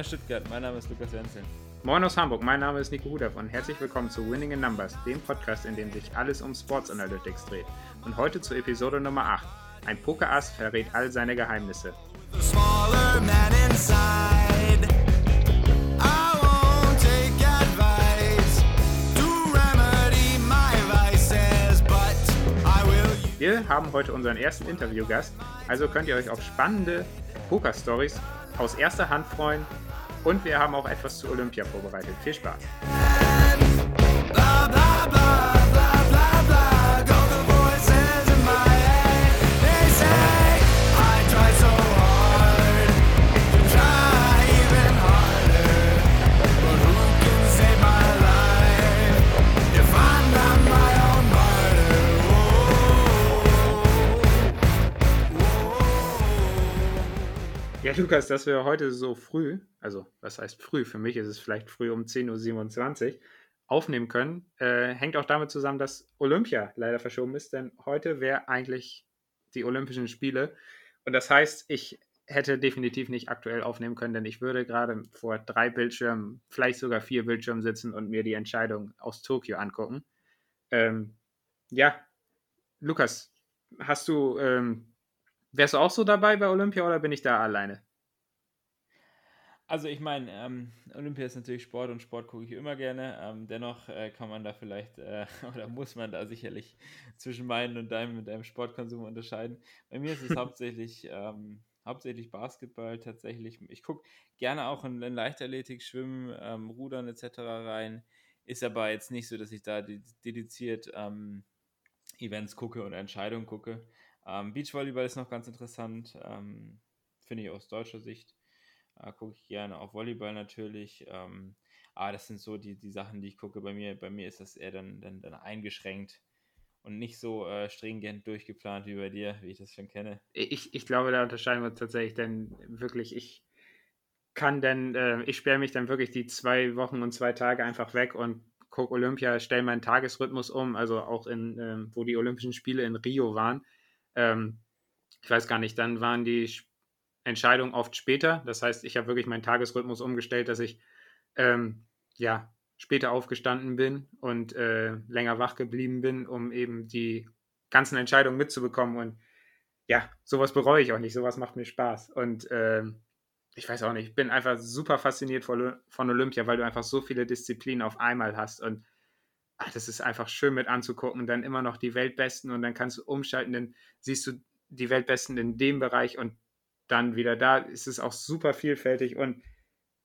Moin aus Stuttgart, mein Name ist Lukas Wenzel. Moin aus Hamburg, mein Name ist Nico Hudav und herzlich willkommen zu Winning in Numbers, dem Podcast, in dem sich alles um Sports Analytics dreht. Und heute zur Episode Nummer 8. Ein Pokerass verrät all seine Geheimnisse. Wir haben heute unseren ersten Interviewgast, also könnt ihr euch auf spannende Poker-Stories aus erster Hand freuen und wir haben auch etwas zu Olympia vorbereitet. Viel Spaß! Ja, Lukas, dass wir heute so früh, also was heißt früh, für mich ist es vielleicht früh um 10.27 Uhr, aufnehmen können, äh, hängt auch damit zusammen, dass Olympia leider verschoben ist, denn heute wäre eigentlich die Olympischen Spiele. Und das heißt, ich hätte definitiv nicht aktuell aufnehmen können, denn ich würde gerade vor drei Bildschirmen, vielleicht sogar vier Bildschirmen sitzen und mir die Entscheidung aus Tokio angucken. Ähm, ja, Lukas, hast du ähm, Wärst du auch so dabei bei Olympia oder bin ich da alleine? Also ich meine, ähm, Olympia ist natürlich Sport und Sport gucke ich immer gerne. Ähm, dennoch äh, kann man da vielleicht äh, oder muss man da sicherlich zwischen meinen und deinem, deinem Sportkonsum unterscheiden. Bei mir ist es hauptsächlich, ähm, hauptsächlich Basketball tatsächlich. Ich gucke gerne auch in, in Leichtathletik, Schwimmen, ähm, Rudern etc. rein. Ist aber jetzt nicht so, dass ich da dediziert ähm, Events gucke und Entscheidungen gucke. Ähm, Beachvolleyball ist noch ganz interessant, finde ich aus deutscher Sicht. Äh, gucke ich gerne auf Volleyball natürlich. Ähm, aber das sind so die, die Sachen, die ich gucke. Bei mir, bei mir ist das eher dann, dann, dann eingeschränkt und nicht so äh, stringent durchgeplant wie bei dir, wie ich das schon kenne. Ich, ich glaube, da unterscheiden wir uns tatsächlich, denn wirklich, ich kann denn, äh, ich sperre mich dann wirklich die zwei Wochen und zwei Tage einfach weg und gucke Olympia, stelle meinen Tagesrhythmus um, also auch in, äh, wo die Olympischen Spiele in Rio waren ähm, ich weiß gar nicht, dann waren die Entscheidungen oft später. Das heißt, ich habe wirklich meinen Tagesrhythmus umgestellt, dass ich ähm, ja später aufgestanden bin und äh, länger wach geblieben bin, um eben die ganzen Entscheidungen mitzubekommen. Und ja, sowas bereue ich auch nicht. Sowas macht mir Spaß. Und ähm, ich weiß auch nicht, ich bin einfach super fasziniert von, Olympia, weil du einfach so viele Disziplinen auf einmal hast und ach, das ist einfach schön mit anzugucken. Dann immer noch die Weltbesten und dann kannst du umschalten, dann siehst du die Weltbesten in dem Bereich und dann wieder da. Ist es auch super vielfältig und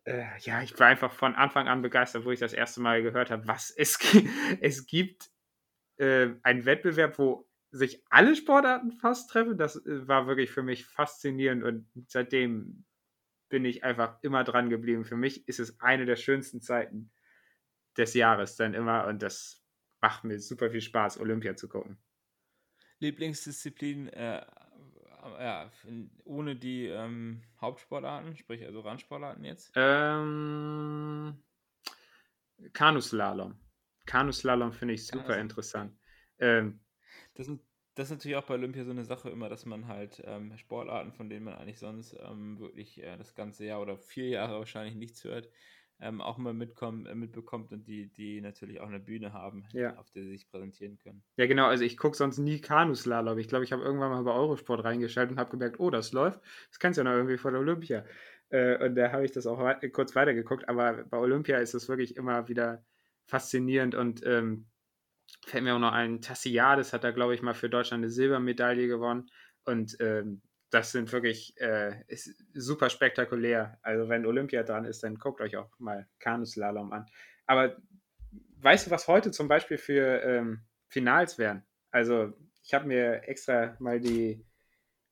äh, ja, ich war einfach von Anfang an begeistert, wo ich das erste Mal gehört habe, was es, es gibt. Äh, einen Wettbewerb, wo sich alle Sportarten fast treffen. Das äh, war wirklich für mich faszinierend und seitdem bin ich einfach immer dran geblieben. Für mich ist es eine der schönsten Zeiten des Jahres dann immer und das macht mir super viel Spaß, Olympia zu gucken. Lieblingsdisziplin äh, ja, ohne die ähm, Hauptsportarten, sprich also Randsportarten jetzt? Ähm, Kanuslalom. Kanuslalom finde ich super Kanus interessant. Ähm, das, sind, das ist natürlich auch bei Olympia so eine Sache immer, dass man halt ähm, Sportarten, von denen man eigentlich sonst ähm, wirklich äh, das ganze Jahr oder vier Jahre wahrscheinlich nichts hört, ähm, auch mal mitkommen, äh, mitbekommt und die, die natürlich auch eine Bühne haben, ja. auf der sie sich präsentieren können. Ja, genau. Also ich gucke sonst nie Kanuslalom. Ich glaube, ich habe irgendwann mal bei Eurosport reingeschaltet und habe gemerkt, oh, das läuft. Das kannst du ja noch irgendwie von Olympia. Äh, und da habe ich das auch weit, kurz weitergeguckt. Aber bei Olympia ist es wirklich immer wieder faszinierend und ähm, fällt mir auch noch ein, Tassiades hat da, glaube ich, mal für Deutschland eine Silbermedaille gewonnen. Und ähm, das sind wirklich äh, ist super spektakulär. Also wenn Olympia dran ist, dann guckt euch auch mal Kanuslalom an. Aber weißt du, was heute zum Beispiel für ähm, Finals wären? Also ich habe mir extra mal die,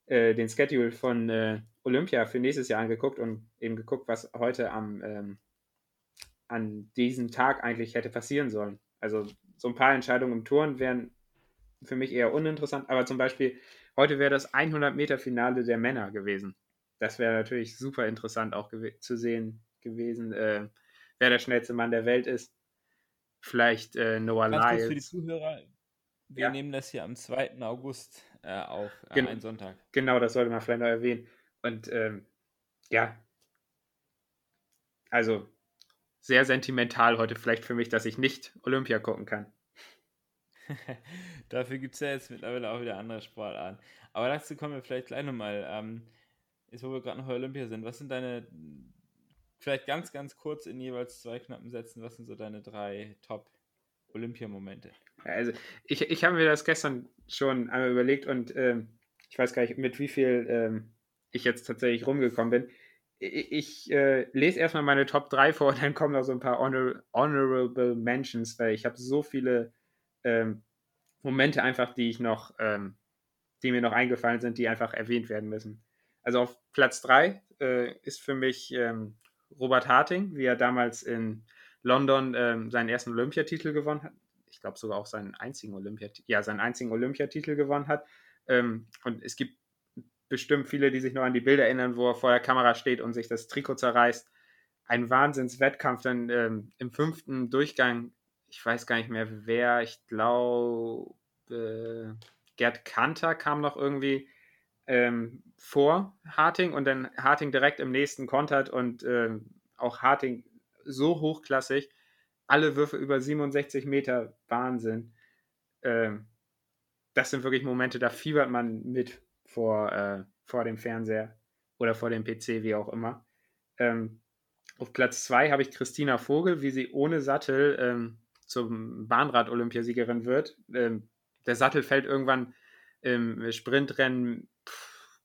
äh, den Schedule von äh, Olympia für nächstes Jahr angeguckt und eben geguckt, was heute am ähm, an diesem Tag eigentlich hätte passieren sollen. Also so ein paar Entscheidungen im Turn wären für mich eher uninteressant, aber zum Beispiel Heute wäre das 100 Meter Finale der Männer gewesen. Das wäre natürlich super interessant auch zu sehen gewesen, äh, wer der schnellste Mann der Welt ist. Vielleicht äh, Noah Ganz Lyles. für die Zuhörer, wir ja. nehmen das hier am 2. August äh, auf, äh, Gen einen Sonntag. Genau, das sollte man vielleicht noch erwähnen. Und ähm, ja, also sehr sentimental heute vielleicht für mich, dass ich nicht Olympia gucken kann. Dafür gibt es ja jetzt mittlerweile auch wieder andere Sportarten. Aber dazu kommen wir vielleicht gleich nochmal. Ähm, jetzt, wo wir gerade noch bei Olympia sind, was sind deine, vielleicht ganz, ganz kurz in jeweils zwei knappen Sätzen, was sind so deine drei Top-Olympia-Momente? Also, ich, ich habe mir das gestern schon einmal überlegt und ähm, ich weiß gar nicht, mit wie viel ähm, ich jetzt tatsächlich rumgekommen bin. Ich, ich äh, lese erstmal meine Top 3 vor und dann kommen noch so ein paar Honor Honorable Mentions, weil ich habe so viele ähm, Momente einfach, die ich noch, ähm, die mir noch eingefallen sind, die einfach erwähnt werden müssen. Also auf Platz 3 äh, ist für mich ähm, Robert Harting, wie er damals in London ähm, seinen ersten Olympiatitel gewonnen hat. Ich glaube sogar auch seinen einzigen Olympiatitel, ja, seinen einzigen Olympiatitel gewonnen hat. Ähm, und es gibt bestimmt viele, die sich noch an die Bilder erinnern, wo er vor der Kamera steht und sich das Trikot zerreißt. Ein Wahnsinnswettkampf dann ähm, im fünften Durchgang ich weiß gar nicht mehr wer, ich glaube, äh, Gerd Kanter kam noch irgendwie ähm, vor Harting und dann Harting direkt im nächsten kontert und äh, auch Harting so hochklassig, alle Würfe über 67 Meter, Wahnsinn. Ähm, das sind wirklich Momente, da fiebert man mit vor, äh, vor dem Fernseher oder vor dem PC, wie auch immer. Ähm, auf Platz 2 habe ich Christina Vogel, wie sie ohne Sattel ähm, zum Bahnrad-Olympiasiegerin wird. Ähm, der Sattel fällt irgendwann im Sprintrennen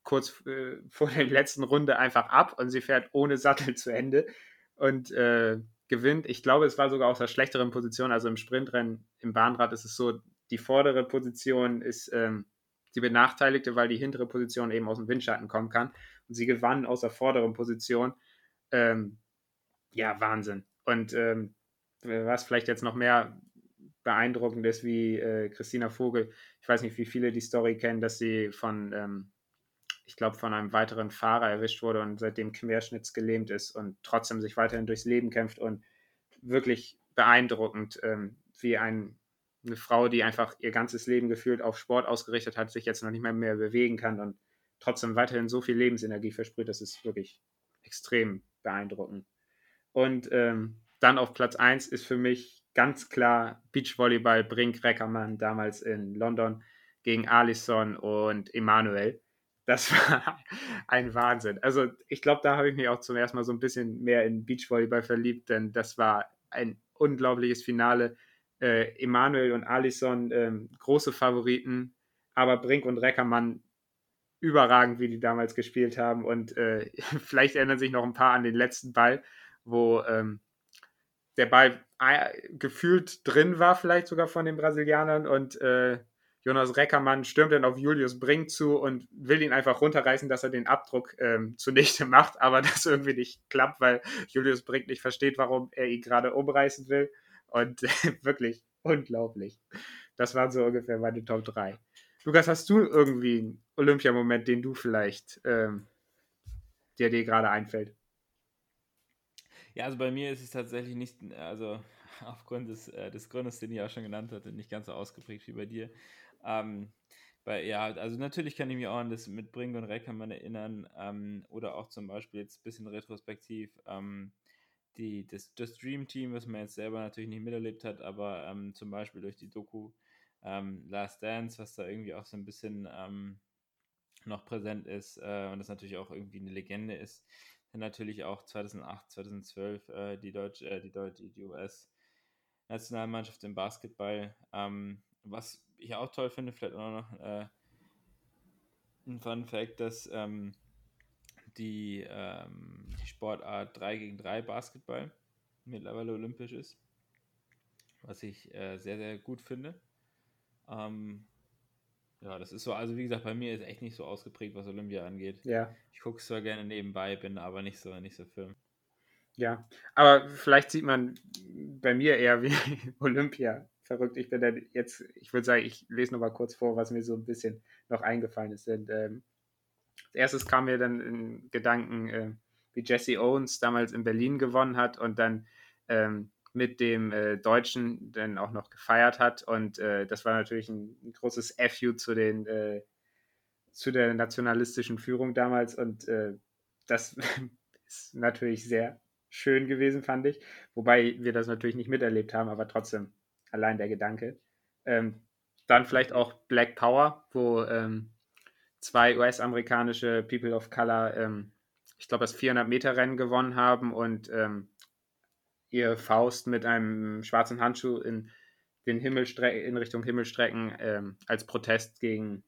kurz äh, vor der letzten Runde einfach ab und sie fährt ohne Sattel zu Ende und äh, gewinnt. Ich glaube, es war sogar aus der schlechteren Position. Also im Sprintrennen, im Bahnrad ist es so, die vordere Position ist ähm, die benachteiligte, weil die hintere Position eben aus dem Windschatten kommen kann. Und sie gewann aus der vorderen Position. Ähm, ja, Wahnsinn. Und ähm, was vielleicht jetzt noch mehr beeindruckend ist, wie äh, Christina Vogel, ich weiß nicht, wie viele die Story kennen, dass sie von, ähm, ich glaube, von einem weiteren Fahrer erwischt wurde und seitdem querschnittsgelähmt ist und trotzdem sich weiterhin durchs Leben kämpft und wirklich beeindruckend, ähm, wie ein, eine Frau, die einfach ihr ganzes Leben gefühlt auf Sport ausgerichtet hat, sich jetzt noch nicht mehr, mehr bewegen kann und trotzdem weiterhin so viel Lebensenergie versprüht, das ist wirklich extrem beeindruckend. Und ähm, dann auf Platz 1 ist für mich ganz klar Beachvolleyball Brink Reckermann damals in London gegen Alisson und Emanuel. Das war ein Wahnsinn. Also ich glaube, da habe ich mich auch zum ersten Mal so ein bisschen mehr in Beachvolleyball verliebt, denn das war ein unglaubliches Finale. Äh, Emanuel und Alisson äh, große Favoriten, aber Brink und Reckermann überragend, wie die damals gespielt haben. Und äh, vielleicht erinnern sich noch ein paar an den letzten Ball, wo ähm, der Ball äh, gefühlt drin war, vielleicht sogar von den Brasilianern und äh, Jonas Reckermann stürmt dann auf Julius Brink zu und will ihn einfach runterreißen, dass er den Abdruck ähm, zunichte macht, aber das irgendwie nicht klappt, weil Julius Brink nicht versteht, warum er ihn gerade umreißen will. Und äh, wirklich unglaublich. Das waren so ungefähr meine Top 3. Lukas, hast du irgendwie einen Olympiamoment, den du vielleicht, ähm, der dir gerade einfällt? Ja, also bei mir ist es tatsächlich nicht, also aufgrund des, äh, des Grundes, den ich auch schon genannt hatte, nicht ganz so ausgeprägt wie bei dir. Ähm, bei, ja, also natürlich kann ich mich auch an das mit Brink und Reckermann erinnern ähm, oder auch zum Beispiel jetzt ein bisschen retrospektiv ähm, die, das, das Dream Team, was man jetzt selber natürlich nicht miterlebt hat, aber ähm, zum Beispiel durch die Doku ähm, Last Dance, was da irgendwie auch so ein bisschen ähm, noch präsent ist äh, und das natürlich auch irgendwie eine Legende ist natürlich auch 2008, 2012 äh, die deutsche, äh, die deutsche, die US-Nationalmannschaft im Basketball. Ähm, was ich auch toll finde, vielleicht auch noch äh, ein Fun Fact, dass ähm, die, ähm, Sportart 3 gegen 3 Basketball mittlerweile olympisch ist. Was ich äh, sehr, sehr gut finde. Ähm, ja, das ist so, also wie gesagt, bei mir ist echt nicht so ausgeprägt, was Olympia angeht. Ja. Ich gucke es zwar gerne nebenbei, bin aber nicht so, nicht so firm. Ja, aber vielleicht sieht man bei mir eher wie Olympia verrückt. Ich bin dann jetzt, ich würde sagen, ich lese noch mal kurz vor, was mir so ein bisschen noch eingefallen ist. Denn, ähm, als erstes kam mir dann in Gedanken, äh, wie Jesse Owens damals in Berlin gewonnen hat und dann ähm, mit dem äh, Deutschen dann auch noch gefeiert hat. Und äh, das war natürlich ein, ein großes FU zu den äh, zu der nationalistischen Führung damals. Und äh, das ist natürlich sehr schön gewesen, fand ich. Wobei wir das natürlich nicht miterlebt haben, aber trotzdem allein der Gedanke. Ähm, dann vielleicht auch Black Power, wo ähm, zwei US-amerikanische People of Color, ähm, ich glaube, das 400-Meter-Rennen gewonnen haben und ihr Faust mit einem schwarzen Handschuh in, den Himmel in Richtung Himmel strecken, ähm, als Protest gegen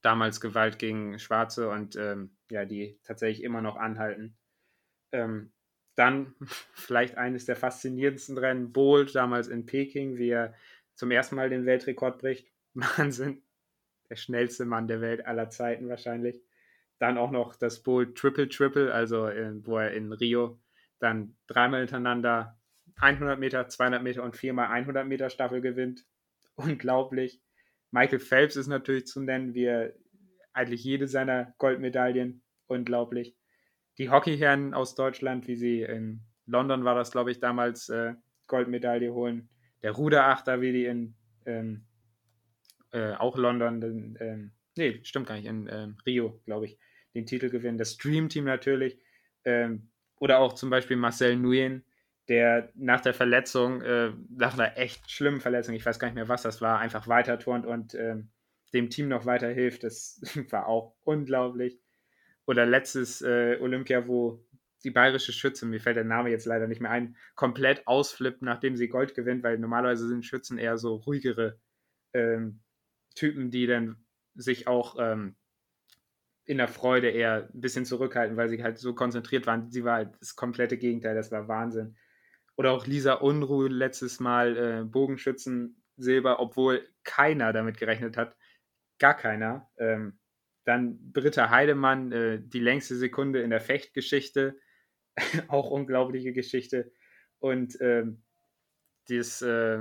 damals Gewalt gegen Schwarze und ähm, ja, die tatsächlich immer noch anhalten. Ähm, dann vielleicht eines der faszinierendsten Rennen, Bolt, damals in Peking, wie er zum ersten Mal den Weltrekord bricht. Wahnsinn. Der schnellste Mann der Welt aller Zeiten wahrscheinlich. Dann auch noch das Bolt Triple Triple, also in, wo er in Rio dann dreimal hintereinander 100 Meter, 200 Meter und viermal 100 Meter Staffel gewinnt. Unglaublich. Michael Phelps ist natürlich zu nennen, wie er eigentlich jede seiner Goldmedaillen. Unglaublich. Die Hockeyherren aus Deutschland, wie sie in London war das, glaube ich, damals äh, Goldmedaille holen. Der Ruderachter, wie die in ähm, äh, auch London, den, ähm, nee, stimmt gar nicht, in ähm, Rio, glaube ich, den Titel gewinnen. Das Stream Team natürlich. Ähm, oder auch zum Beispiel Marcel Nguyen, der nach der Verletzung, äh, nach einer echt schlimmen Verletzung, ich weiß gar nicht mehr, was das war, einfach weiter turnt und ähm, dem Team noch weiter hilft. Das war auch unglaublich. Oder letztes äh, Olympia, wo die bayerische Schütze, mir fällt der Name jetzt leider nicht mehr ein, komplett ausflippt, nachdem sie Gold gewinnt, weil normalerweise sind Schützen eher so ruhigere ähm, Typen, die dann sich auch ähm, in der Freude eher ein bisschen zurückhalten, weil sie halt so konzentriert waren. Sie war halt das komplette Gegenteil, das war Wahnsinn. Oder auch Lisa Unruh letztes Mal äh, Bogenschützen Silber, obwohl keiner damit gerechnet hat. Gar keiner. Ähm, dann Britta Heidemann, äh, die längste Sekunde in der Fechtgeschichte. auch unglaubliche Geschichte. Und ähm, dieses äh,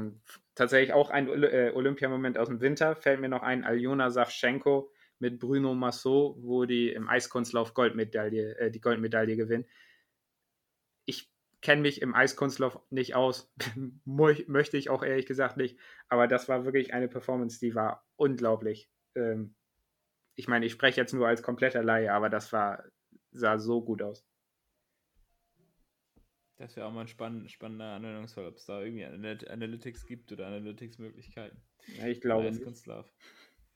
tatsächlich auch ein äh, Olympiamoment aus dem Winter fällt mir noch ein, Aljona Savchenko mit Bruno Massot, wo die im Eiskunstlauf Goldmedaille, äh, die Goldmedaille gewinnen. Ich kenne mich im Eiskunstlauf nicht aus, möchte ich auch ehrlich gesagt nicht, aber das war wirklich eine Performance, die war unglaublich. Ähm, ich meine, ich spreche jetzt nur als kompletter Laie, aber das war, sah so gut aus. Das wäre auch mal ein spann spannender Anwendungsfall, ob es da irgendwie Analytics gibt oder Analytics-Möglichkeiten. Ja, ich glaube. Eiskunstlauf.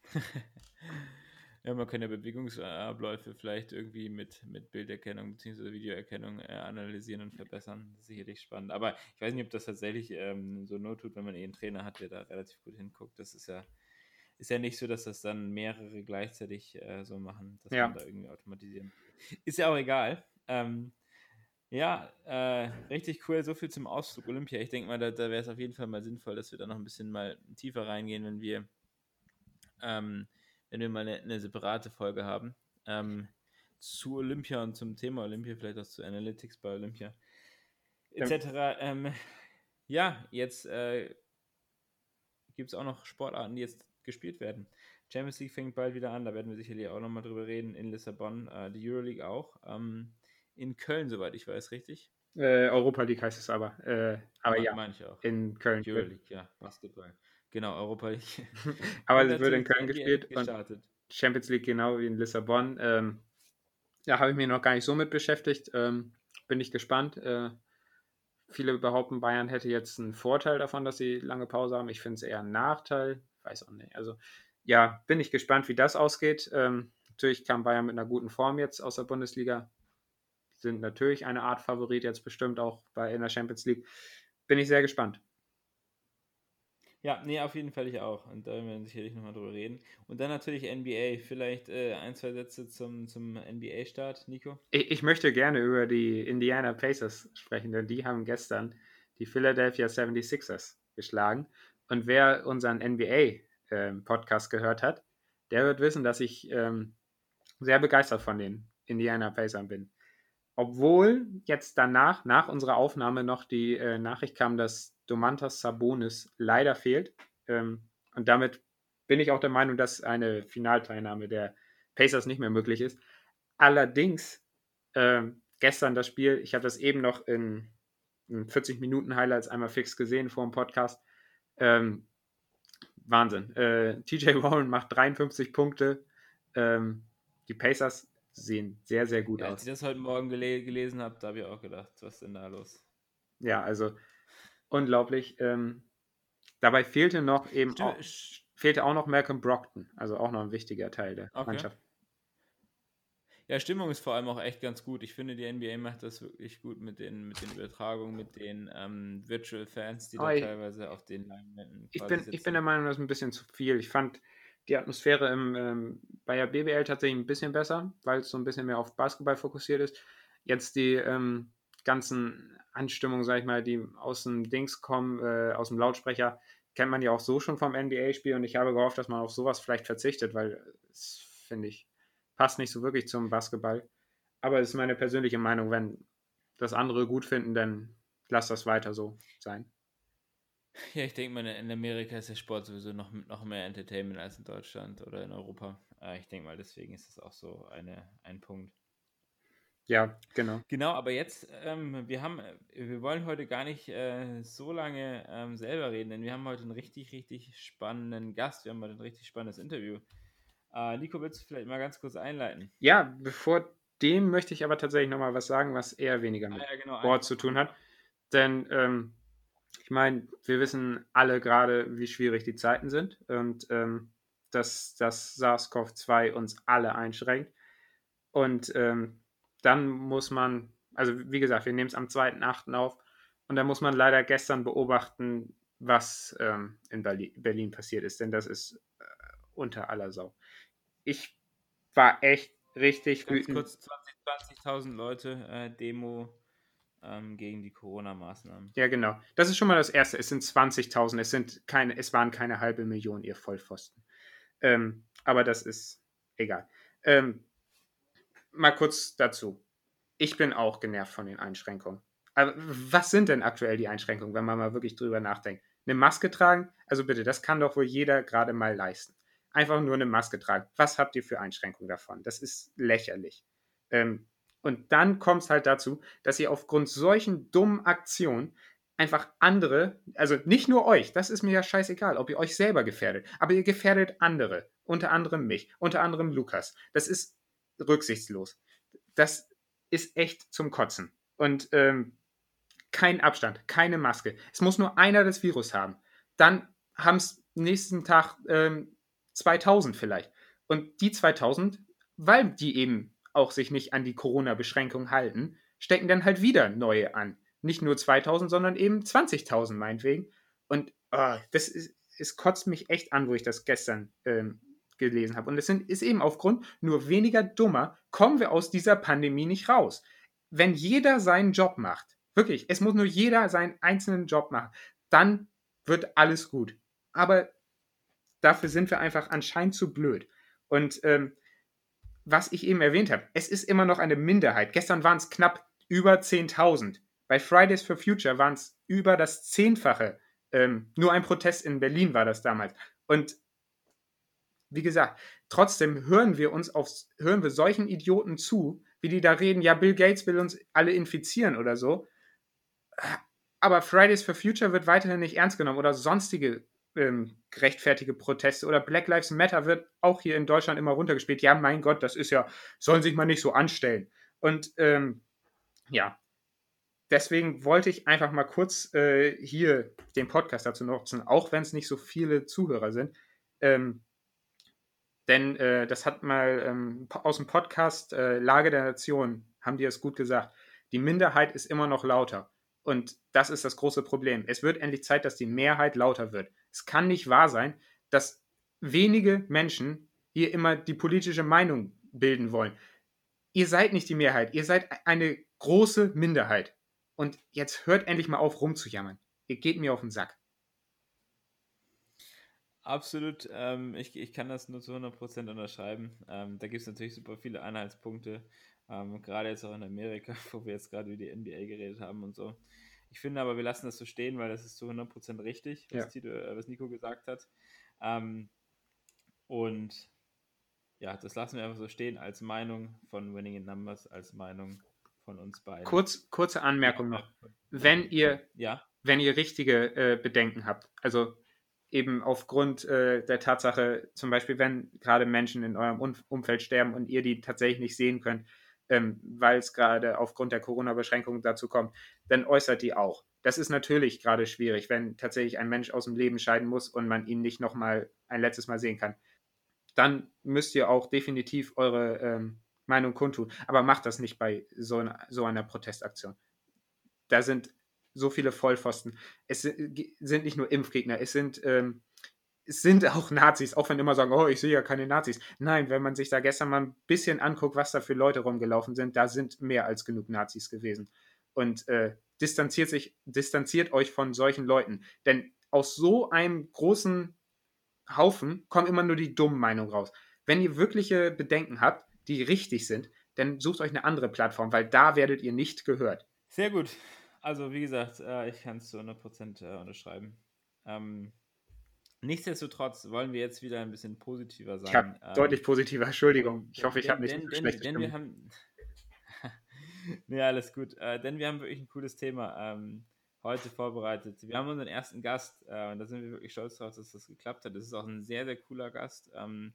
Ja, man kann ja Bewegungsabläufe vielleicht irgendwie mit, mit Bilderkennung bzw. Videoerkennung äh, analysieren und verbessern. Das ist sicherlich spannend. Aber ich weiß nicht, ob das tatsächlich ähm, so not tut, wenn man eh einen Trainer hat, der da relativ gut hinguckt. Das ist ja, ist ja nicht so, dass das dann mehrere gleichzeitig äh, so machen, dass ja. man da irgendwie automatisieren. Ist ja auch egal. Ähm, ja, äh, richtig cool. So viel zum Ausflug Olympia. Ich denke mal, da, da wäre es auf jeden Fall mal sinnvoll, dass wir da noch ein bisschen mal tiefer reingehen, wenn wir ähm, wenn wir mal eine, eine separate Folge haben. Ähm, zu Olympia und zum Thema Olympia, vielleicht auch zu Analytics bei Olympia, etc. Ja, ähm, ja jetzt äh, gibt es auch noch Sportarten, die jetzt gespielt werden. Champions League fängt bald wieder an, da werden wir sicherlich auch nochmal drüber reden. In Lissabon, äh, die Euroleague auch. Ähm, in Köln, soweit ich weiß, richtig? Äh, Europa League heißt es aber. Äh, aber ja, meine ich auch. In Köln. Euroleague, ja, Basketball. Genau, Europa League. Aber es wird in Köln gespielt gestartet. und Champions League genau wie in Lissabon. Ähm, da habe ich mich noch gar nicht so mit beschäftigt. Ähm, bin ich gespannt. Äh, viele behaupten, Bayern hätte jetzt einen Vorteil davon, dass sie lange Pause haben. Ich finde es eher ein Nachteil. Weiß auch nicht. Also ja, bin ich gespannt, wie das ausgeht. Ähm, natürlich kam Bayern mit einer guten Form jetzt aus der Bundesliga. Sind natürlich eine Art Favorit jetzt bestimmt auch bei in der Champions League. Bin ich sehr gespannt. Ja, nee, auf jeden Fall ich auch. Und da werden wir sicherlich nochmal drüber reden. Und dann natürlich NBA. Vielleicht äh, ein, zwei Sätze zum, zum NBA-Start, Nico? Ich, ich, möchte gerne über die Indiana Pacers sprechen, denn die haben gestern die Philadelphia 76ers geschlagen. Und wer unseren NBA-Podcast ähm, gehört hat, der wird wissen, dass ich ähm, sehr begeistert von den Indiana Pacers bin. Obwohl jetzt danach, nach unserer Aufnahme, noch die äh, Nachricht kam, dass Domantas Sabonis leider fehlt. Ähm, und damit bin ich auch der Meinung, dass eine Finalteilnahme der Pacers nicht mehr möglich ist. Allerdings ähm, gestern das Spiel, ich habe das eben noch in, in 40 Minuten Highlights einmal fix gesehen vor dem Podcast. Ähm, Wahnsinn. Äh, TJ Warren macht 53 Punkte. Ähm, die Pacers sehen sehr, sehr gut ja, aus. Als ich das heute Morgen gele gelesen habe, da habe ich auch gedacht, was ist denn da los? Ja, also unglaublich. Ähm, dabei fehlte noch eben auch, fehlte auch noch Malcolm Brockton, also auch noch ein wichtiger Teil der okay. Mannschaft. Ja, Stimmung ist vor allem auch echt ganz gut. Ich finde, die NBA macht das wirklich gut mit den, mit den Übertragungen, mit den ähm, Virtual Fans, die da ich, teilweise auf den Leinwänden ich bin, ich bin der Meinung, das ist ein bisschen zu viel. Ich fand die Atmosphäre im, ähm, bei der BBL tatsächlich ein bisschen besser, weil es so ein bisschen mehr auf Basketball fokussiert ist. Jetzt die ähm, ganzen Anstimmungen, sag ich mal, die aus dem Dings kommen, äh, aus dem Lautsprecher, kennt man ja auch so schon vom NBA-Spiel und ich habe gehofft, dass man auf sowas vielleicht verzichtet, weil es, finde ich, passt nicht so wirklich zum Basketball. Aber es ist meine persönliche Meinung, wenn das andere gut finden, dann lass das weiter so sein. Ja, ich denke mal, in Amerika ist der Sport sowieso noch, noch mehr Entertainment als in Deutschland oder in Europa. Ich denke mal, deswegen ist das auch so eine, ein Punkt. Ja, genau. Genau, aber jetzt, ähm, wir haben, wir wollen heute gar nicht äh, so lange ähm, selber reden, denn wir haben heute einen richtig, richtig spannenden Gast. Wir haben heute ein richtig spannendes Interview. Äh, Nico, willst du vielleicht mal ganz kurz einleiten? Ja, bevor dem möchte ich aber tatsächlich nochmal was sagen, was eher weniger mit ah, ja, genau, Sport zu tun hat. Denn ähm, ich meine, wir wissen alle gerade, wie schwierig die Zeiten sind und ähm, dass das SARS-CoV-2 uns alle einschränkt. Und ähm, dann muss man, also wie gesagt, wir nehmen es am 2.8. auf und da muss man leider gestern beobachten, was ähm, in Berlin, Berlin, passiert ist, denn das ist äh, unter aller Sau ich war echt richtig Ganz wütend. kurz 20.000 20 Leute äh, Demo ähm, gegen die Corona-Maßnahmen. Ja, genau. Das ist schon mal das Erste. Es sind 20.000. Es, es waren keine halbe Million, ihr Vollpfosten. Ähm, aber das ist egal. Ähm, mal kurz dazu. Ich bin auch genervt von den Einschränkungen. Aber was sind denn aktuell die Einschränkungen, wenn man mal wirklich drüber nachdenkt? Eine Maske tragen? Also bitte, das kann doch wohl jeder gerade mal leisten einfach nur eine Maske tragen. Was habt ihr für Einschränkungen davon? Das ist lächerlich. Ähm, und dann kommt es halt dazu, dass ihr aufgrund solchen dummen Aktionen einfach andere, also nicht nur euch, das ist mir ja scheißegal, ob ihr euch selber gefährdet, aber ihr gefährdet andere, unter anderem mich, unter anderem Lukas. Das ist rücksichtslos. Das ist echt zum Kotzen. Und ähm, kein Abstand, keine Maske. Es muss nur einer das Virus haben. Dann haben es nächsten Tag ähm, 2000 vielleicht. Und die 2000, weil die eben auch sich nicht an die Corona-Beschränkungen halten, stecken dann halt wieder neue an. Nicht nur 2000, sondern eben 20.000 meinetwegen. Und oh, das ist, es kotzt mich echt an, wo ich das gestern ähm, gelesen habe. Und es ist eben aufgrund nur weniger dummer, kommen wir aus dieser Pandemie nicht raus. Wenn jeder seinen Job macht, wirklich, es muss nur jeder seinen einzelnen Job machen, dann wird alles gut. Aber dafür sind wir einfach anscheinend zu blöd. Und ähm, was ich eben erwähnt habe, es ist immer noch eine Minderheit. Gestern waren es knapp über 10.000. Bei Fridays for Future waren es über das Zehnfache. Ähm, nur ein Protest in Berlin war das damals. Und wie gesagt, trotzdem hören wir uns auf, hören wir solchen Idioten zu, wie die da reden, ja, Bill Gates will uns alle infizieren oder so. Aber Fridays for Future wird weiterhin nicht ernst genommen oder sonstige ähm, gerechtfertige Proteste oder Black Lives Matter wird auch hier in Deutschland immer runtergespielt. Ja, mein Gott, das ist ja, sollen sich mal nicht so anstellen. Und ähm, ja, deswegen wollte ich einfach mal kurz äh, hier den Podcast dazu nutzen, auch wenn es nicht so viele Zuhörer sind. Ähm, denn äh, das hat mal ähm, aus dem Podcast äh, Lage der Nation, haben die es gut gesagt. Die Minderheit ist immer noch lauter. Und das ist das große Problem. Es wird endlich Zeit, dass die Mehrheit lauter wird. Es kann nicht wahr sein, dass wenige Menschen hier immer die politische Meinung bilden wollen. Ihr seid nicht die Mehrheit, ihr seid eine große Minderheit. Und jetzt hört endlich mal auf, rumzujammern. Ihr geht mir auf den Sack. Absolut, ähm, ich, ich kann das nur zu 100% unterschreiben. Ähm, da gibt es natürlich super viele Anhaltspunkte, ähm, gerade jetzt auch in Amerika, wo wir jetzt gerade über die NBA geredet haben und so. Ich finde aber, wir lassen das so stehen, weil das ist zu 100% richtig, was, ja. Tito, äh, was Nico gesagt hat. Ähm, und ja, das lassen wir einfach so stehen als Meinung von Winning in Numbers, als Meinung von uns beiden. Kurz, kurze Anmerkung noch. Wenn ihr, ja? wenn ihr richtige äh, Bedenken habt, also eben aufgrund äh, der Tatsache, zum Beispiel, wenn gerade Menschen in eurem um Umfeld sterben und ihr die tatsächlich nicht sehen könnt, ähm, weil es gerade aufgrund der Corona-Beschränkungen dazu kommt, dann äußert die auch. Das ist natürlich gerade schwierig, wenn tatsächlich ein Mensch aus dem Leben scheiden muss und man ihn nicht nochmal ein letztes Mal sehen kann. Dann müsst ihr auch definitiv eure ähm, Meinung kundtun. Aber macht das nicht bei so einer, so einer Protestaktion. Da sind so viele Vollpfosten. Es sind nicht nur Impfgegner, es sind, ähm, es sind auch Nazis, auch wenn immer sagen, oh, ich sehe ja keine Nazis. Nein, wenn man sich da gestern mal ein bisschen anguckt, was da für Leute rumgelaufen sind, da sind mehr als genug Nazis gewesen. Und äh, distanziert sich, distanziert euch von solchen Leuten. Denn aus so einem großen Haufen kommen immer nur die dummen Meinungen raus. Wenn ihr wirkliche Bedenken habt, die richtig sind, dann sucht euch eine andere Plattform, weil da werdet ihr nicht gehört. Sehr gut. Also, wie gesagt, äh, ich kann es zu 100% äh, unterschreiben. Ähm, nichtsdestotrotz wollen wir jetzt wieder ein bisschen positiver sein. Ja, ähm, deutlich positiver, Entschuldigung. Ich hoffe, ich habe nicht denn, schlecht denn, denn wir haben Nee, alles gut. Äh, denn wir haben wirklich ein cooles Thema ähm, heute vorbereitet. Wir haben unseren ersten Gast äh, und da sind wir wirklich stolz drauf, dass das geklappt hat. Das ist auch ein sehr, sehr cooler Gast. Ähm,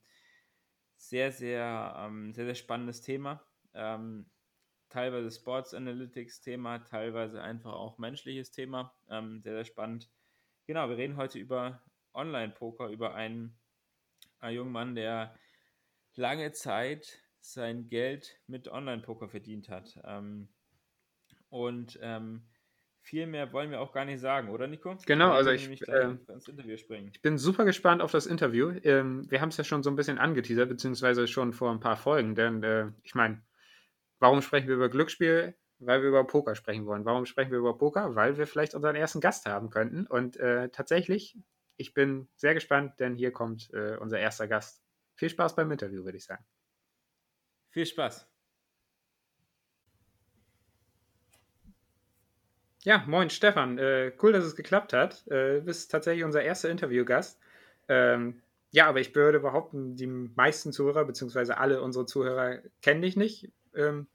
sehr, sehr, ähm, sehr, sehr spannendes Thema. Ähm, teilweise Sports Analytics Thema, teilweise einfach auch menschliches Thema. Ähm, sehr, sehr spannend. Genau, wir reden heute über Online-Poker, über einen, einen jungen Mann, der lange Zeit sein Geld mit Online-Poker verdient hat. Ähm, und ähm, viel mehr wollen wir auch gar nicht sagen, oder Nico? Genau, also ich, äh, ich, bin super gespannt auf das Interview. Ähm, wir haben es ja schon so ein bisschen angeteasert, beziehungsweise schon vor ein paar Folgen, denn äh, ich meine, warum sprechen wir über Glücksspiel? Weil wir über Poker sprechen wollen. Warum sprechen wir über Poker? Weil wir vielleicht unseren ersten Gast haben könnten. Und äh, tatsächlich, ich bin sehr gespannt, denn hier kommt äh, unser erster Gast. Viel Spaß beim Interview, würde ich sagen. Viel Spaß. Ja, moin Stefan. Äh, cool, dass es geklappt hat. Äh, du bist tatsächlich unser erster Interviewgast. Ähm, ja, aber ich würde behaupten, die meisten Zuhörer, beziehungsweise alle unsere Zuhörer, kennen dich nicht. Ähm,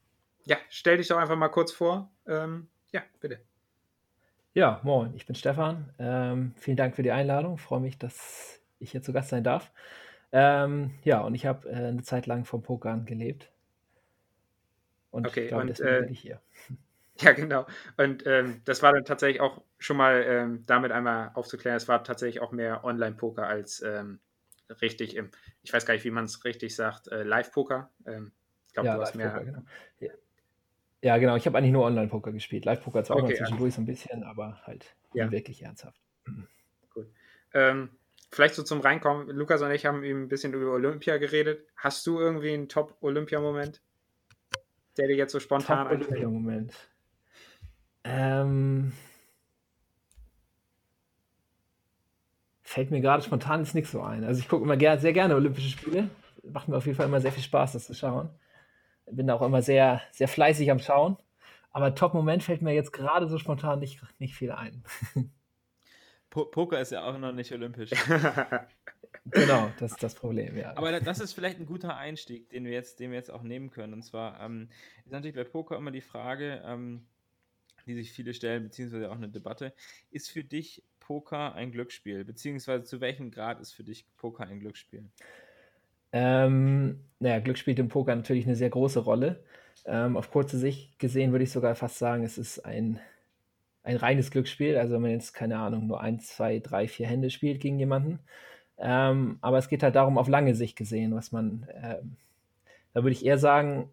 ja, stell dich doch einfach mal kurz vor. Ähm, ja, bitte. Ja, moin, ich bin Stefan. Ähm, vielen Dank für die Einladung. freue mich, dass ich hier zu Gast sein darf. Ähm, ja, und ich habe äh, eine Zeit lang vom Pokern gelebt. Und okay, ich glaube, deswegen äh, bin ich hier. Ja, genau. Und ähm, das war dann tatsächlich auch schon mal ähm, damit einmal aufzuklären, es war tatsächlich auch mehr Online-Poker als ähm, richtig im, ich weiß gar nicht, wie man es richtig sagt, äh, Live-Poker. Ähm, ich glaube, ja, du hast mehr. Genau. Ja. Ja. genau. Ich habe eigentlich nur Online-Poker gespielt. Live-Poker zwar okay, auch mal zwischendurch so ein bisschen, aber halt ja. wirklich ernsthaft. Gut. Ähm, vielleicht so zum Reinkommen. Lukas und ich haben eben ein bisschen über Olympia geredet. Hast du irgendwie einen Top-Olympia-Moment, der dir jetzt so spontan einfällt? Top-Olympia-Moment. Ähm, fällt mir gerade spontan jetzt nichts so ein. Also ich gucke immer sehr gerne Olympische Spiele. Macht mir auf jeden Fall immer sehr viel Spaß, das zu schauen. Bin auch immer sehr, sehr fleißig am Schauen. Aber Top-Moment fällt mir jetzt gerade so spontan nicht, nicht viel ein. Poker ist ja auch noch nicht olympisch. genau, das ist das Problem, ja. Aber das ist vielleicht ein guter Einstieg, den wir jetzt, den wir jetzt auch nehmen können. Und zwar ähm, ist natürlich bei Poker immer die Frage, ähm, die sich viele stellen, beziehungsweise auch eine Debatte. Ist für dich Poker ein Glücksspiel? Beziehungsweise zu welchem Grad ist für dich Poker ein Glücksspiel? Ähm, naja, Glück spielt im Poker natürlich eine sehr große Rolle. Ähm, auf kurze Sicht gesehen würde ich sogar fast sagen, es ist ein, ein reines Glücksspiel. Also wenn man jetzt, keine Ahnung, nur ein, zwei, drei, vier Hände spielt gegen jemanden. Ähm, aber es geht halt darum, auf lange Sicht gesehen, was man, ähm, da würde ich eher sagen,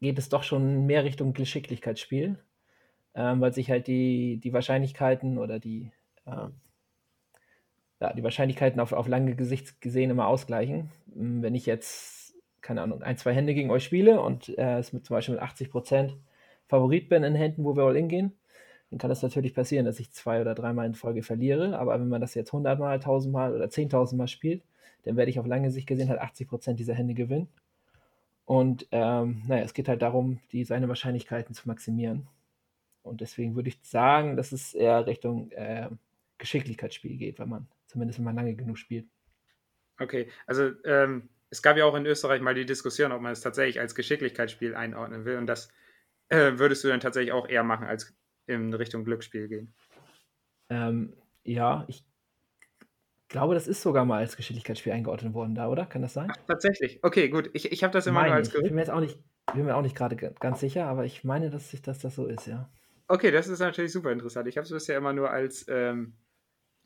geht es doch schon mehr Richtung Geschicklichkeitsspiel ähm, weil sich halt die, die Wahrscheinlichkeiten oder die, äh, ja, die Wahrscheinlichkeiten auf, auf lange Gesicht gesehen immer ausgleichen. Wenn ich jetzt, keine Ahnung, ein, zwei Hände gegen euch spiele und äh, es mit zum Beispiel mit 80% Favorit bin in Händen, wo wir all in gehen, dann kann es natürlich passieren, dass ich zwei oder dreimal in Folge verliere. Aber wenn man das jetzt 100 Mal, 1000 Mal oder 10.000 Mal spielt, dann werde ich auf lange Sicht gesehen halt 80% dieser Hände gewinnen. Und ähm, naja, es geht halt darum, die, seine Wahrscheinlichkeiten zu maximieren. Und deswegen würde ich sagen, dass es eher Richtung äh, Geschicklichkeitsspiel geht, wenn man, zumindest wenn man lange genug spielt. Okay, also ähm, es gab ja auch in Österreich mal die Diskussion, ob man es tatsächlich als Geschicklichkeitsspiel einordnen will. Und das äh, würdest du dann tatsächlich auch eher machen, als in Richtung Glücksspiel gehen. Ähm, ja, ich glaube, das ist sogar mal als Geschicklichkeitsspiel eingeordnet worden da, oder? Kann das sein? Ach, tatsächlich. Okay, gut. Ich, ich habe das immer meine nur als Gerücht. Ich bin mir jetzt auch nicht, bin mir auch nicht gerade ganz sicher, aber ich meine, dass, ich, dass das so ist, ja. Okay, das ist natürlich super interessant. Ich habe es bisher immer nur als ähm,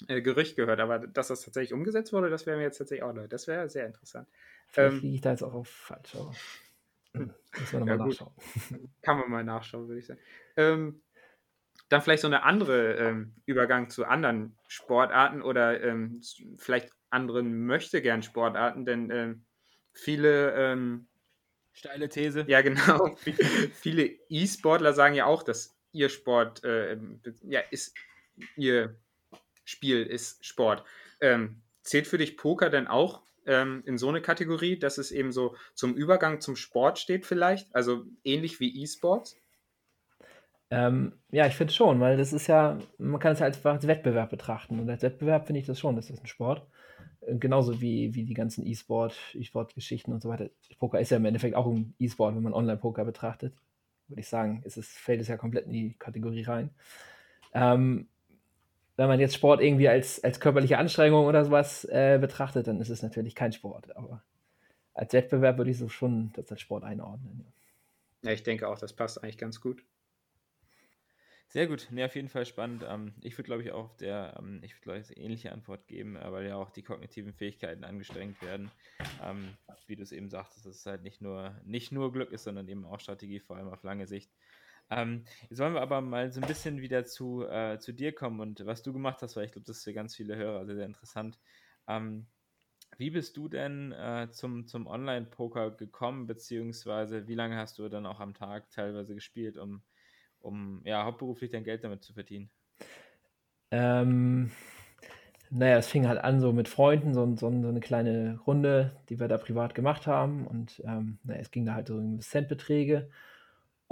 äh, Gerücht gehört, aber dass das tatsächlich umgesetzt wurde, das wäre mir jetzt tatsächlich auch neu. Das wäre sehr interessant. Vielleicht ähm, liege ich da jetzt auch auf falsch. Aber müssen wir nochmal ja, nachschauen. Kann man mal nachschauen, würde ich sagen. Ähm, dann vielleicht so eine andere ähm, Übergang zu anderen Sportarten oder ähm, vielleicht anderen möchte gern Sportarten, denn ähm, viele ähm, steile These. Ja, genau. viele E-Sportler sagen ja auch, dass ihr Sport äh, ja ist ihr Spiel ist Sport. Ähm, zählt für dich Poker denn auch ähm, in so eine Kategorie, dass es eben so zum Übergang zum Sport steht vielleicht? Also ähnlich wie E-Sports? Ähm, ja, ich finde schon, weil das ist ja, man kann es ja als, als Wettbewerb betrachten. Und als Wettbewerb finde ich das schon, das ist ein Sport. Äh, genauso wie, wie die ganzen E-Sport, E-Sport-Geschichten und so weiter. Poker ist ja im Endeffekt auch ein E-Sport, wenn man Online-Poker betrachtet. Würde ich sagen, es, fällt es ja komplett in die Kategorie rein. Ähm, wenn man jetzt Sport irgendwie als, als körperliche Anstrengung oder sowas äh, betrachtet, dann ist es natürlich kein Sport. Aber als Wettbewerb würde ich so schon das als Sport einordnen. Ja. ja, ich denke auch, das passt eigentlich ganz gut. Sehr gut, ne, auf jeden Fall spannend. Ähm, ich würde, glaube ich, auch der, ähm, ich würde, glaube ich, eine ähnliche Antwort geben, äh, weil ja auch die kognitiven Fähigkeiten angestrengt werden. Ähm, wie du es eben sagtest, dass es halt nicht nur, nicht nur Glück ist, sondern eben auch Strategie, vor allem auf lange Sicht. Ähm, jetzt wollen wir aber mal so ein bisschen wieder zu, äh, zu dir kommen und was du gemacht hast, weil ich glaube, das ist für ganz viele Hörer sehr, sehr interessant. Ähm, wie bist du denn äh, zum, zum Online-Poker gekommen, beziehungsweise wie lange hast du dann auch am Tag teilweise gespielt, um, um ja, hauptberuflich dein Geld damit zu verdienen? Ähm, naja, es fing halt an so mit Freunden, so, so, so, eine kleine Runde, die wir da privat gemacht haben. Und ähm, naja, es ging da halt so um Centbeträge.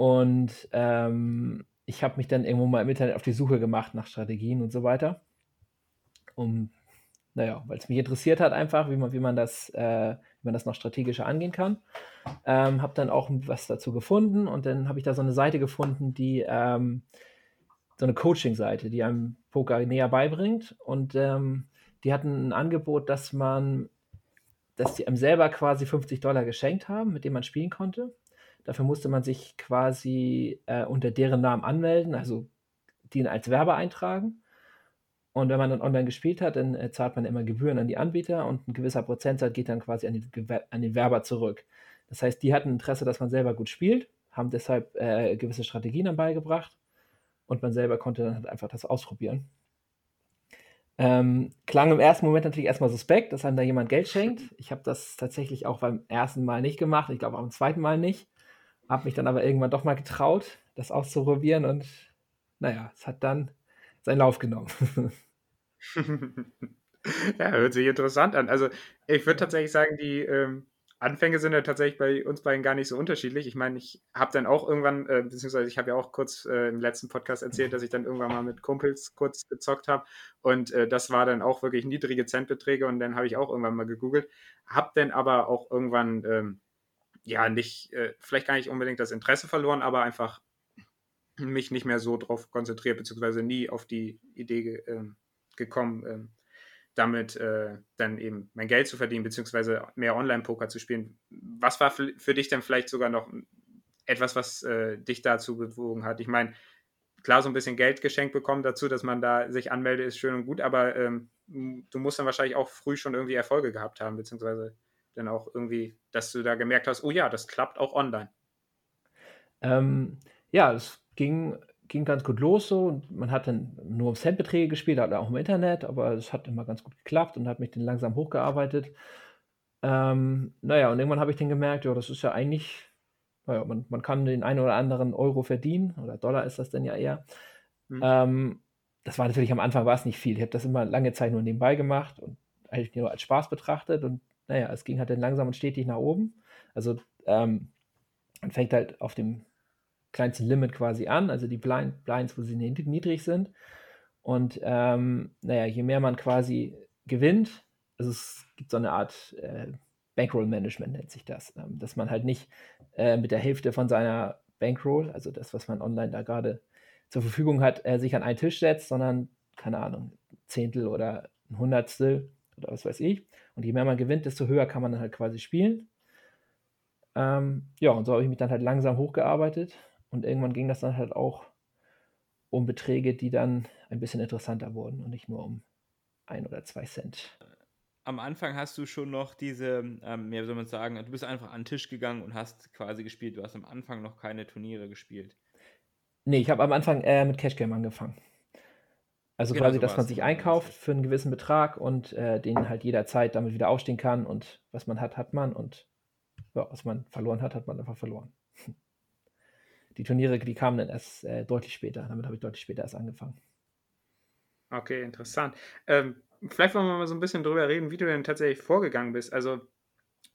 Und ähm, ich habe mich dann irgendwo mal im Internet auf die Suche gemacht nach Strategien und so weiter. Um, naja, weil es mich interessiert hat einfach, wie man, wie man das, äh, wie man das noch strategischer angehen kann. Ähm, habe dann auch was dazu gefunden und dann habe ich da so eine Seite gefunden, die ähm, so eine Coaching-Seite, die einem Poker näher beibringt. Und ähm, die hatten ein Angebot, dass man, dass die einem selber quasi 50 Dollar geschenkt haben, mit dem man spielen konnte. Dafür musste man sich quasi äh, unter deren Namen anmelden, also den als Werber eintragen. Und wenn man dann online gespielt hat, dann äh, zahlt man immer Gebühren an die Anbieter und ein gewisser Prozentsatz geht dann quasi an, die, an, den Werber zurück. Das heißt, die hatten Interesse, dass man selber gut spielt, haben deshalb äh, gewisse Strategien dann beigebracht und man selber konnte dann halt einfach das ausprobieren. Ähm, klang im ersten Moment natürlich erstmal suspekt, dass einem da jemand Geld schenkt. Ich habe das tatsächlich auch beim ersten Mal nicht gemacht, ich glaube auch beim zweiten Mal nicht. Habe mich dann aber irgendwann doch mal getraut, das auszuprobieren und naja, es hat dann seinen Lauf genommen. ja, hört sich interessant an. Also ich würde tatsächlich sagen, die ähm, Anfänge sind ja tatsächlich bei uns beiden gar nicht so unterschiedlich. Ich meine, ich habe dann auch irgendwann, äh, beziehungsweise ich habe ja auch kurz äh, im letzten Podcast erzählt, dass ich dann irgendwann mal mit Kumpels kurz gezockt habe. Und äh, das war dann auch wirklich niedrige Centbeträge und dann habe ich auch irgendwann mal gegoogelt. Habe dann aber auch irgendwann ähm, ja, nicht, äh, vielleicht gar nicht unbedingt das Interesse verloren, aber einfach mich nicht mehr so drauf konzentriert, beziehungsweise nie auf die Idee äh, gekommen, äh, damit äh, dann eben mein Geld zu verdienen, beziehungsweise mehr Online-Poker zu spielen. Was war für, für, dich denn vielleicht sogar noch etwas, was äh, dich dazu bewogen hat? Ich meine, klar, so ein bisschen Geld geschenkt bekommen dazu, dass man da sich anmeldet, ist schön und gut, aber ähm, du musst dann wahrscheinlich auch früh schon irgendwie Erfolge gehabt haben, beziehungsweise dann auch irgendwie, dass du da gemerkt hast, oh ja, das klappt auch online? Ähm, ja, es ging, ging ganz gut los so. Man hat dann nur um Centbeträge gespielt, halt auch im Internet, aber es hat immer ganz gut geklappt und hat mich dann langsam hochgearbeitet. Ähm, naja, und irgendwann habe ich dann gemerkt, ja, das ist ja eigentlich, naja, man, man kann den einen oder anderen Euro verdienen, oder Dollar ist das denn ja eher. Mhm. Ähm, das war natürlich am Anfang war es nicht viel. Ich habe das immer lange Zeit nur nebenbei gemacht und eigentlich nur als Spaß betrachtet und naja, es ging halt dann langsam und stetig nach oben. Also ähm, man fängt halt auf dem kleinsten Limit quasi an, also die Blind, Blinds, wo sie niedrig sind. Und ähm, naja, je mehr man quasi gewinnt, also es gibt so eine Art äh, Bankroll-Management, nennt sich das, ähm, dass man halt nicht äh, mit der Hälfte von seiner Bankroll, also das, was man online da gerade zur Verfügung hat, äh, sich an einen Tisch setzt, sondern, keine Ahnung, Zehntel oder ein Hundertstel oder was weiß ich. Und je mehr man gewinnt, desto höher kann man dann halt quasi spielen. Ähm, ja, und so habe ich mich dann halt langsam hochgearbeitet und irgendwann ging das dann halt auch um Beträge, die dann ein bisschen interessanter wurden und nicht nur um ein oder zwei Cent. Am Anfang hast du schon noch diese, ähm, wie soll man sagen, du bist einfach an den Tisch gegangen und hast quasi gespielt. Du hast am Anfang noch keine Turniere gespielt. Nee, ich habe am Anfang äh, mit Cashgame angefangen. Also genau quasi, so dass man sich einkauft für einen gewissen Betrag und äh, den halt jederzeit damit wieder aufstehen kann und was man hat, hat man und ja, was man verloren hat, hat man einfach verloren. Die Turniere, die kamen dann erst äh, deutlich später. Damit habe ich deutlich später erst angefangen. Okay, interessant. Ähm, vielleicht wollen wir mal so ein bisschen drüber reden, wie du denn tatsächlich vorgegangen bist. Also,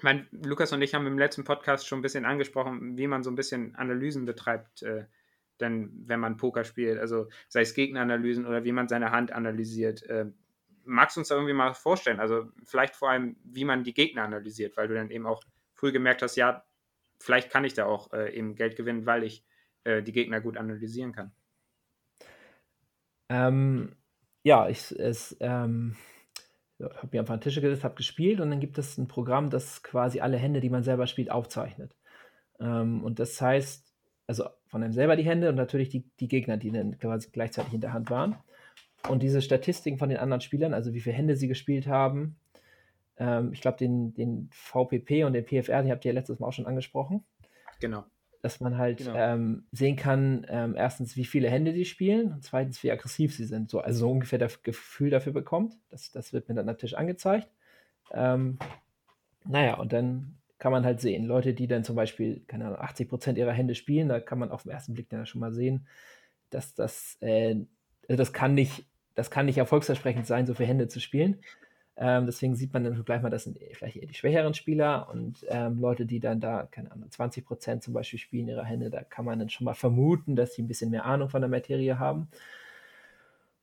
mein, Lukas und ich haben im letzten Podcast schon ein bisschen angesprochen, wie man so ein bisschen Analysen betreibt, äh, denn wenn man Poker spielt, also sei es Gegneranalysen oder wie man seine Hand analysiert. Äh, magst du uns da irgendwie mal vorstellen? Also vielleicht vor allem, wie man die Gegner analysiert, weil du dann eben auch früh gemerkt hast, ja, vielleicht kann ich da auch äh, eben Geld gewinnen, weil ich äh, die Gegner gut analysieren kann. Ähm, ja, ich ähm, habe mir einfach an den Tisch gesetzt, habe gespielt und dann gibt es ein Programm, das quasi alle Hände, die man selber spielt, aufzeichnet. Ähm, und das heißt, also von einem selber die Hände und natürlich die, die Gegner, die dann quasi gleichzeitig in der Hand waren. Und diese Statistiken von den anderen Spielern, also wie viele Hände sie gespielt haben, ähm, ich glaube, den, den VPP und den PFR, die habt ihr ja letztes Mal auch schon angesprochen. Genau. Dass man halt genau. ähm, sehen kann, ähm, erstens, wie viele Hände die spielen und zweitens, wie aggressiv sie sind. So, also so ungefähr das Gefühl dafür bekommt. Das, das wird mir dann natürlich angezeigt. Ähm, naja, und dann kann man halt sehen, Leute, die dann zum Beispiel, keine Ahnung, 80% ihrer Hände spielen, da kann man auf den ersten Blick dann schon mal sehen, dass das, äh, also das kann nicht, das kann nicht erfolgsversprechend sein, so viele Hände zu spielen. Ähm, deswegen sieht man dann gleich mal, das sind vielleicht eher die schwächeren Spieler und ähm, Leute, die dann da, keine Ahnung, 20 Prozent zum Beispiel spielen ihre Hände, da kann man dann schon mal vermuten, dass sie ein bisschen mehr Ahnung von der Materie haben.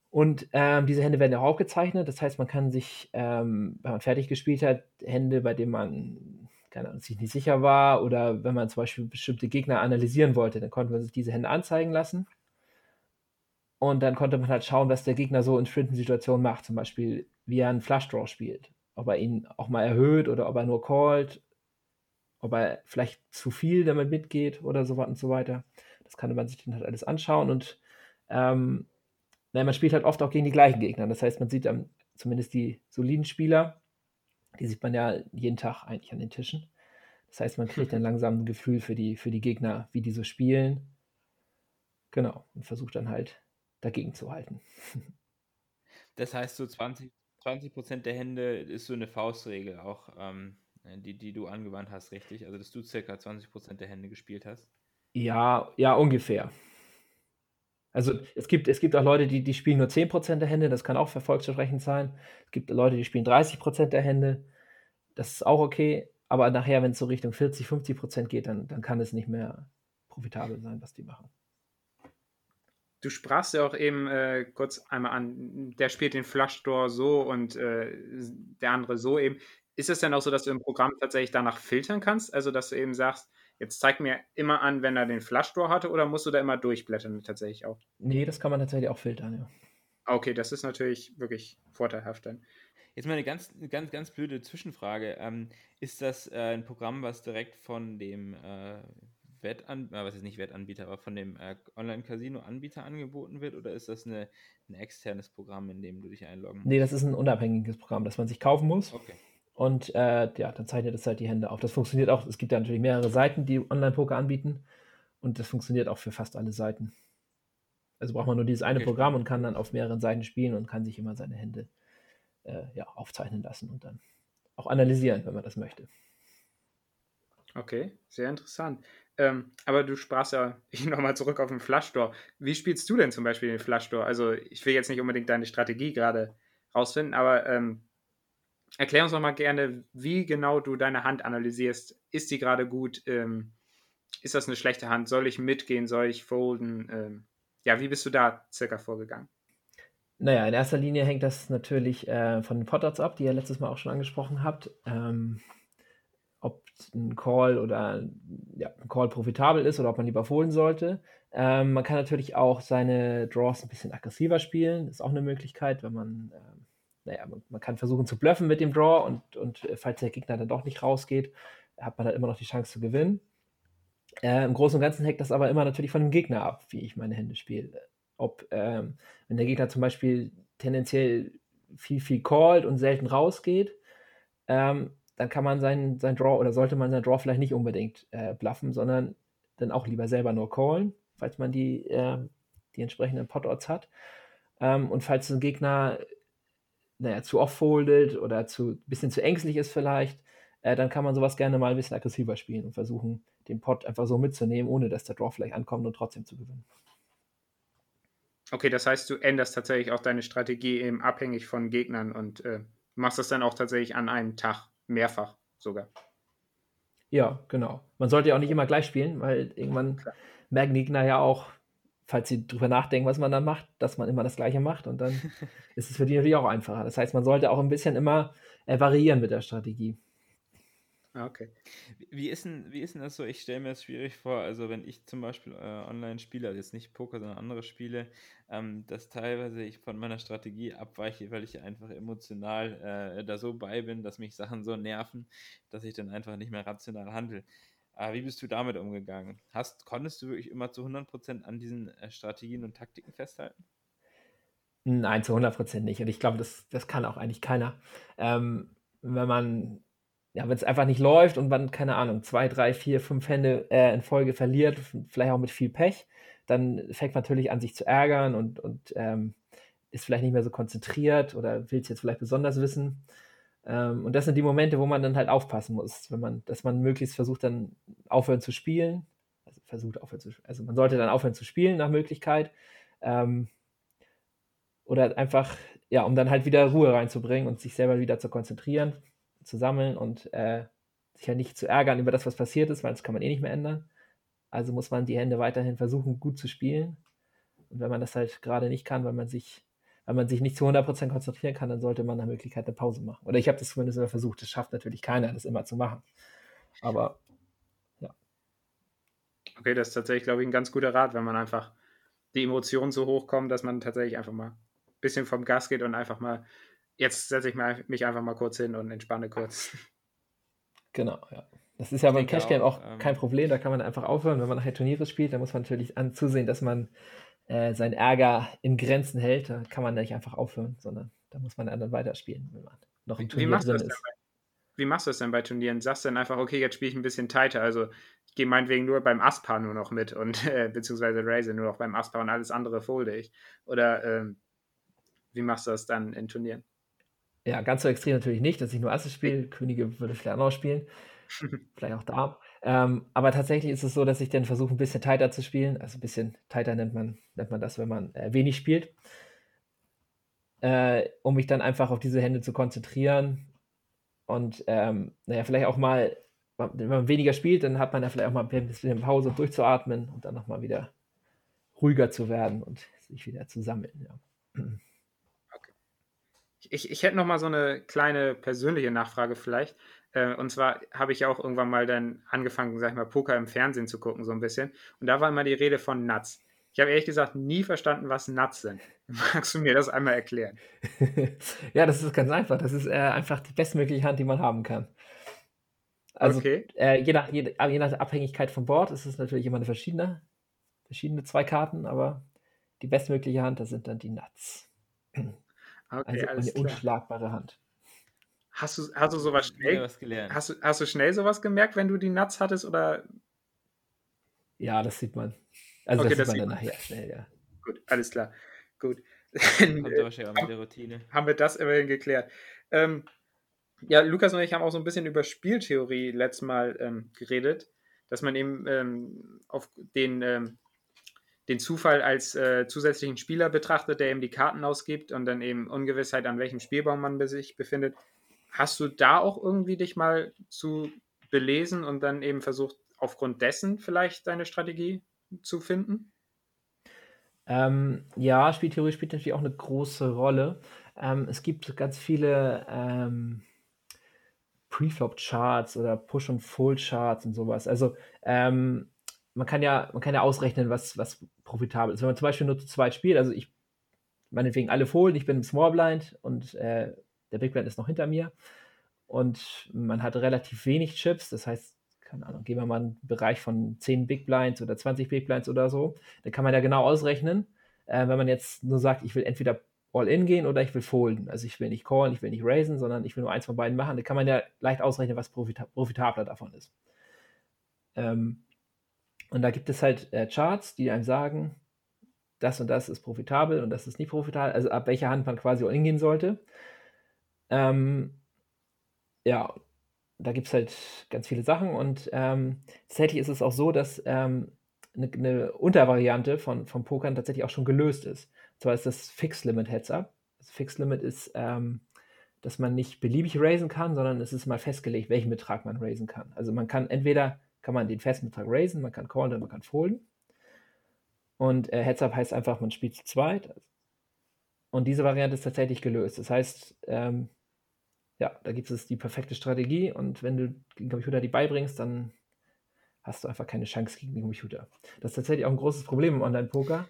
Und ähm, diese Hände werden auch aufgezeichnet. Das heißt, man kann sich, ähm, wenn man fertig gespielt hat, Hände, bei denen man keine Ahnung, sich nicht sicher war oder wenn man zum Beispiel bestimmte Gegner analysieren wollte, dann konnte man sich diese Hände anzeigen lassen. Und dann konnte man halt schauen, was der Gegner so in bestimmten Situationen macht. Zum Beispiel, wie er einen Flush Draw spielt. Ob er ihn auch mal erhöht oder ob er nur callt. Ob er vielleicht zu viel damit mitgeht oder so und so weiter. Das kann man sich dann halt alles anschauen. Und ähm, nein, man spielt halt oft auch gegen die gleichen Gegner. Das heißt, man sieht dann zumindest die soliden Spieler. Die sieht man ja jeden Tag eigentlich an den Tischen. Das heißt, man kriegt dann langsam ein Gefühl für die, für die Gegner, wie die so spielen. Genau. Und versucht dann halt dagegen zu halten. Das heißt, so 20, 20 der Hände ist so eine Faustregel auch, ähm, die, die du angewandt hast, richtig? Also, dass du circa 20% der Hände gespielt hast? Ja, ja, ungefähr. Also es gibt, es gibt auch Leute, die, die spielen nur 10% der Hände, das kann auch verfolgsversprechend sein. Es gibt Leute, die spielen 30% der Hände, das ist auch okay. Aber nachher, wenn es so Richtung 40, 50% geht, dann, dann kann es nicht mehr profitabel sein, was die machen. Du sprachst ja auch eben äh, kurz einmal an, der spielt den Flush Door so und äh, der andere so eben. Ist es denn auch so, dass du im Programm tatsächlich danach filtern kannst? Also, dass du eben sagst, jetzt zeig mir immer an, wenn er den Flush Door hatte oder musst du da immer durchblättern tatsächlich auch? Nee, das kann man tatsächlich auch filtern, ja. Okay, das ist natürlich wirklich vorteilhaft dann. Jetzt mal eine ganz, ganz, ganz blöde Zwischenfrage. Ähm, ist das äh, ein Programm, was direkt von dem äh, Wettanbieter, äh, was ist nicht Wettanbieter, aber von dem äh, Online-Casino-Anbieter angeboten wird oder ist das eine, ein externes Programm, in dem du dich einloggen musst? Nee, das ist ein unabhängiges Programm, das man sich kaufen muss. Okay. Und äh, ja, dann zeichnet es halt die Hände auf. Das funktioniert auch, es gibt ja natürlich mehrere Seiten, die Online-Poker anbieten und das funktioniert auch für fast alle Seiten. Also braucht man nur dieses eine okay. Programm und kann dann auf mehreren Seiten spielen und kann sich immer seine Hände äh, ja, aufzeichnen lassen und dann auch analysieren, wenn man das möchte. Okay, sehr interessant. Ähm, aber du sprachst ja nochmal zurück auf den Flush-Door. Wie spielst du denn zum Beispiel den Flush-Door? Also, ich will jetzt nicht unbedingt deine Strategie gerade rausfinden, aber ähm, erklär uns doch mal gerne, wie genau du deine Hand analysierst. Ist die gerade gut? Ähm, ist das eine schlechte Hand? Soll ich mitgehen? Soll ich folden? Ähm, ja, wie bist du da circa vorgegangen? Naja, in erster Linie hängt das natürlich äh, von den Potters ab, die ihr letztes Mal auch schon angesprochen habt. Ähm, ob ein Call oder ja, ein Call profitabel ist oder ob man lieber fohlen sollte. Ähm, man kann natürlich auch seine Draws ein bisschen aggressiver spielen. Das ist auch eine Möglichkeit, wenn man ähm, naja, man, man, kann versuchen zu bluffen mit dem Draw und, und äh, falls der Gegner dann doch nicht rausgeht, hat man dann immer noch die Chance zu gewinnen. Äh, Im Großen und Ganzen hängt das aber immer natürlich von dem Gegner ab, wie ich meine Hände spiele. Ob, ähm, wenn der Gegner zum Beispiel tendenziell viel, viel callt und selten rausgeht, ähm, dann kann man seinen, sein Draw oder sollte man seinen Draw vielleicht nicht unbedingt äh, bluffen, sondern dann auch lieber selber nur callen, falls man die, äh, die entsprechenden Pot-Odds hat. Ähm, und falls ein Gegner naja, zu oft foldet oder zu bisschen zu ängstlich ist vielleicht, äh, dann kann man sowas gerne mal ein bisschen aggressiver spielen und versuchen, den Pot einfach so mitzunehmen, ohne dass der Draw vielleicht ankommt und trotzdem zu gewinnen. Okay, das heißt, du änderst tatsächlich auch deine Strategie eben abhängig von Gegnern und äh, machst das dann auch tatsächlich an einem Tag mehrfach sogar. Ja, genau. Man sollte ja auch nicht immer gleich spielen, weil irgendwann Klar. merken die Gegner ja auch, falls sie drüber nachdenken, was man dann macht, dass man immer das Gleiche macht und dann ist es für die natürlich auch einfacher. Das heißt, man sollte auch ein bisschen immer äh, variieren mit der Strategie. Ah, okay. Wie ist denn, wie ist denn das so? Ich stelle mir das schwierig vor, also wenn ich zum Beispiel äh, online spiele, also jetzt nicht Poker, sondern andere Spiele, ähm, dass teilweise ich von meiner Strategie abweiche, weil ich einfach emotional äh, da so bei bin, dass mich Sachen so nerven, dass ich dann einfach nicht mehr rational handle. Aber wie bist du damit umgegangen? Hast, konntest du wirklich immer zu 100% an diesen äh, Strategien und Taktiken festhalten? Nein, zu 100% nicht. Und ich glaube, das, das kann auch eigentlich keiner. Ähm, wenn man ja, wenn es einfach nicht läuft und man, keine Ahnung, zwei, drei, vier, fünf Hände äh, in Folge verliert, vielleicht auch mit viel Pech, dann fängt man natürlich an, sich zu ärgern und, und ähm, ist vielleicht nicht mehr so konzentriert oder will es jetzt vielleicht besonders wissen. Ähm, und das sind die Momente, wo man dann halt aufpassen muss, wenn man, dass man möglichst versucht, dann aufhören zu spielen. Also versucht aufhören zu Also man sollte dann aufhören zu spielen nach Möglichkeit. Ähm, oder einfach, ja, um dann halt wieder Ruhe reinzubringen und sich selber wieder zu konzentrieren zu sammeln und äh, sich ja nicht zu ärgern über das, was passiert ist, weil das kann man eh nicht mehr ändern. Also muss man die Hände weiterhin versuchen, gut zu spielen. Und wenn man das halt gerade nicht kann, weil man sich, weil man sich nicht zu 100% konzentrieren kann, dann sollte man nach Möglichkeit eine Pause machen. Oder ich habe das zumindest immer versucht. Das schafft natürlich keiner, das immer zu machen. Aber ja. Okay, das ist tatsächlich, glaube ich, ein ganz guter Rat, wenn man einfach die Emotionen so hochkommen, dass man tatsächlich einfach mal ein bisschen vom Gas geht und einfach mal jetzt setze ich mich einfach mal kurz hin und entspanne kurz. Genau, ja. Das ist ja beim Cash Game auch, auch ähm, kein Problem, da kann man einfach aufhören. Wenn man nachher Turniere spielt, dann muss man natürlich an, zusehen, dass man äh, seinen Ärger in Grenzen hält. Da kann man nicht einfach aufhören, sondern da muss man dann weiterspielen, wenn man noch im Turnier drin ist. Bei, wie machst du das denn bei Turnieren? Sagst du dann einfach, okay, jetzt spiele ich ein bisschen tighter, also ich gehe meinetwegen nur beim Aspa nur noch mit und äh, beziehungsweise Razer nur noch beim Aspa und alles andere folde ich. Oder ähm, wie machst du das dann in Turnieren? Ja, ganz so extrem natürlich nicht, dass ich nur Asse spiele. Könige würde vielleicht auch noch spielen. vielleicht auch Darm. Ähm, aber tatsächlich ist es so, dass ich dann versuche, ein bisschen tighter zu spielen. Also ein bisschen tighter nennt man, nennt man das, wenn man äh, wenig spielt. Äh, um mich dann einfach auf diese Hände zu konzentrieren. Und ähm, naja, vielleicht auch mal, wenn man weniger spielt, dann hat man ja vielleicht auch mal ein bisschen Pause, um durchzuatmen und dann nochmal wieder ruhiger zu werden und sich wieder zu sammeln. Ja. Ich, ich hätte noch mal so eine kleine persönliche Nachfrage vielleicht. Äh, und zwar habe ich ja auch irgendwann mal dann angefangen, sag ich mal, Poker im Fernsehen zu gucken, so ein bisschen. Und da war immer die Rede von Nuts. Ich habe ehrlich gesagt nie verstanden, was Nuts sind. Magst du mir das einmal erklären? ja, das ist ganz einfach. Das ist äh, einfach die bestmögliche Hand, die man haben kann. Also okay. äh, je, nach, je, je, nach Abhängigkeit vom Board ist es natürlich immer eine verschiedene, verschiedene zwei Karten, aber die bestmögliche Hand, das sind dann die Nuts. Okay, also eine unschlagbare Hand. Hast du, hast du sowas schnell, was gelernt. Hast, du, hast du schnell sowas gemerkt, wenn du die Nuts hattest oder? Ja, das sieht man. Also okay, das, das sieht man dann nachher schnell, ja. Gut, alles klar. Gut. Kommt wahrscheinlich auch mit der Routine. Haben wir das immerhin geklärt. Ähm, ja, Lukas und ich haben auch so ein bisschen über Spieltheorie letztes Mal ähm, geredet, dass man eben ähm, auf den ähm, den Zufall als äh, zusätzlichen Spieler betrachtet, der eben die Karten ausgibt und dann eben Ungewissheit, an welchem Spielbaum man sich befindet. Hast du da auch irgendwie dich mal zu belesen und dann eben versucht, aufgrund dessen vielleicht deine Strategie zu finden? Ähm, ja, Spieltheorie spielt natürlich auch eine große Rolle. Ähm, es gibt ganz viele ähm, Preflop-Charts oder Push- und Fold-Charts und sowas. Also ähm, man kann ja, man kann ja ausrechnen, was, was profitabel ist. Wenn man zum Beispiel nur zu zweit spielt, also ich meinetwegen alle Fohlen, ich bin im Small Blind und äh, der Big Blind ist noch hinter mir. Und man hat relativ wenig Chips, das heißt, keine Ahnung, gehen wir mal einen Bereich von 10 Big Blinds oder 20 Big Blinds oder so, dann kann man ja genau ausrechnen, äh, wenn man jetzt nur sagt, ich will entweder All-In gehen oder ich will folden. Also ich will nicht callen, ich will nicht raisen, sondern ich will nur eins von beiden machen. Da kann man ja leicht ausrechnen, was profita profitabler davon ist. Ähm, und da gibt es halt äh, Charts, die einem sagen, das und das ist profitabel und das ist nicht profitabel, also ab welcher Hand man quasi All-In gehen sollte. Ähm, ja, da gibt es halt ganz viele Sachen und ähm, tatsächlich ist es auch so, dass ähm, eine, eine Untervariante von, vom Pokern tatsächlich auch schon gelöst ist. Und zwar ist das Fixed Limit Heads Up. Das Fixed Limit ist, ähm, dass man nicht beliebig raisen kann, sondern es ist mal festgelegt, welchen Betrag man raisen kann. Also man kann entweder kann man den festen Betrag raisen, man kann callen oder man kann folden. Und äh, Heads Up heißt einfach, man spielt zu zweit. Und diese Variante ist tatsächlich gelöst. Das heißt, ähm, ja, da gibt es die perfekte Strategie und wenn du den Computer die beibringst, dann hast du einfach keine Chance gegen den Computer. Das ist tatsächlich auch ein großes Problem im Online-Poker.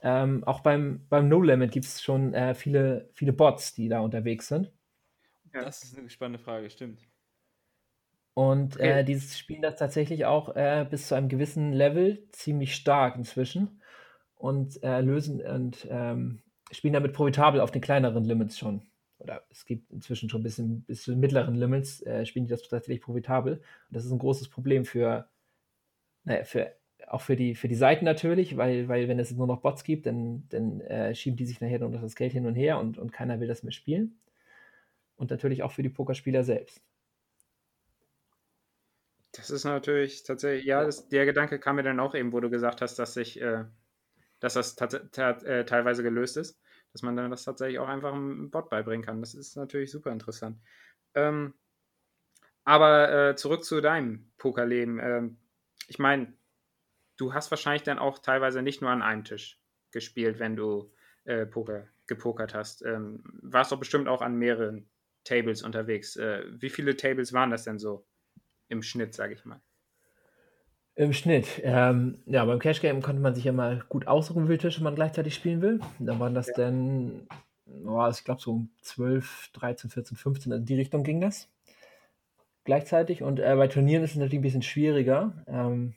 Ähm, auch beim, beim No-Limit gibt es schon äh, viele, viele Bots, die da unterwegs sind. Ja. Das ist eine spannende Frage, stimmt. Und okay. äh, die spielen das tatsächlich auch äh, bis zu einem gewissen Level ziemlich stark inzwischen und äh, lösen und ähm, spielen damit profitabel auf den kleineren Limits schon oder es gibt inzwischen schon ein bisschen, bis zu den mittleren Limits, äh, spielen die das tatsächlich profitabel. Und das ist ein großes Problem für, naja, für auch für die, für die Seiten natürlich, weil, weil wenn es nur noch Bots gibt, dann, dann äh, schieben die sich nachher nur das Geld hin und her und, und keiner will das mehr spielen. Und natürlich auch für die Pokerspieler selbst. Das ist natürlich tatsächlich, ja, das, der Gedanke kam mir dann auch eben, wo du gesagt hast, dass sich, äh, dass das äh, teilweise gelöst ist dass man dann das tatsächlich auch einfach einem Bot beibringen kann. Das ist natürlich super interessant. Ähm, aber äh, zurück zu deinem Pokerleben. Ähm, ich meine, du hast wahrscheinlich dann auch teilweise nicht nur an einem Tisch gespielt, wenn du äh, Poker gepokert hast. Ähm, warst doch bestimmt auch an mehreren Tables unterwegs. Äh, wie viele Tables waren das denn so im Schnitt, sage ich mal? Im Schnitt. Ähm, ja, beim Cash Game konnte man sich ja mal gut aussuchen, wie viele Tische man gleichzeitig spielen will. Da waren das ja. dann, oh, ich glaube, so um 12, 13, 14, 15, in die Richtung ging das. Gleichzeitig. Und äh, bei Turnieren ist es natürlich ein bisschen schwieriger. Ähm,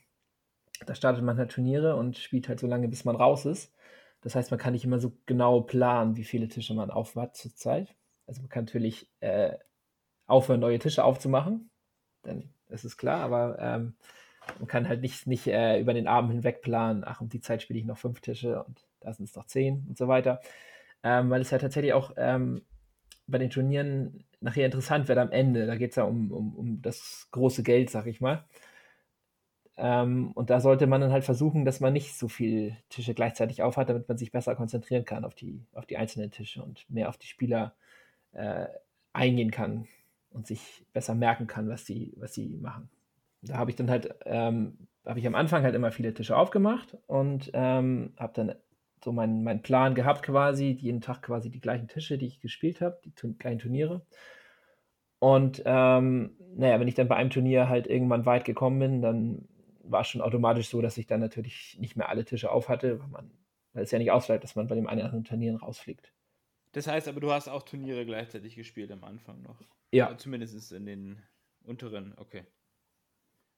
da startet man halt Turniere und spielt halt so lange, bis man raus ist. Das heißt, man kann nicht immer so genau planen, wie viele Tische man aufwart zur Zeit. Also man kann natürlich äh, aufhören, neue Tische aufzumachen. Dann ist es klar, aber ähm, man kann halt nicht, nicht äh, über den Abend hinweg planen, ach, um die Zeit spiele ich noch fünf Tische und da sind es noch zehn und so weiter. Ähm, weil es ja tatsächlich auch ähm, bei den Turnieren nachher interessant wird am Ende. Da geht es ja um, um, um das große Geld, sag ich mal. Ähm, und da sollte man dann halt versuchen, dass man nicht so viele Tische gleichzeitig aufhat, damit man sich besser konzentrieren kann auf die, auf die einzelnen Tische und mehr auf die Spieler äh, eingehen kann und sich besser merken kann, was die, was machen da habe ich dann halt, ähm, habe ich am Anfang halt immer viele Tische aufgemacht und ähm, habe dann so meinen mein Plan gehabt quasi, jeden Tag quasi die gleichen Tische, die ich gespielt habe, die tu kleinen Turniere. Und ähm, naja, wenn ich dann bei einem Turnier halt irgendwann weit gekommen bin, dann war es schon automatisch so, dass ich dann natürlich nicht mehr alle Tische auf hatte, weil, man, weil es ja nicht ausbleibt, dass man bei dem einen oder anderen Turnieren rausfliegt. Das heißt aber, du hast auch Turniere gleichzeitig gespielt am Anfang noch. Ja. Zumindest in den unteren, okay.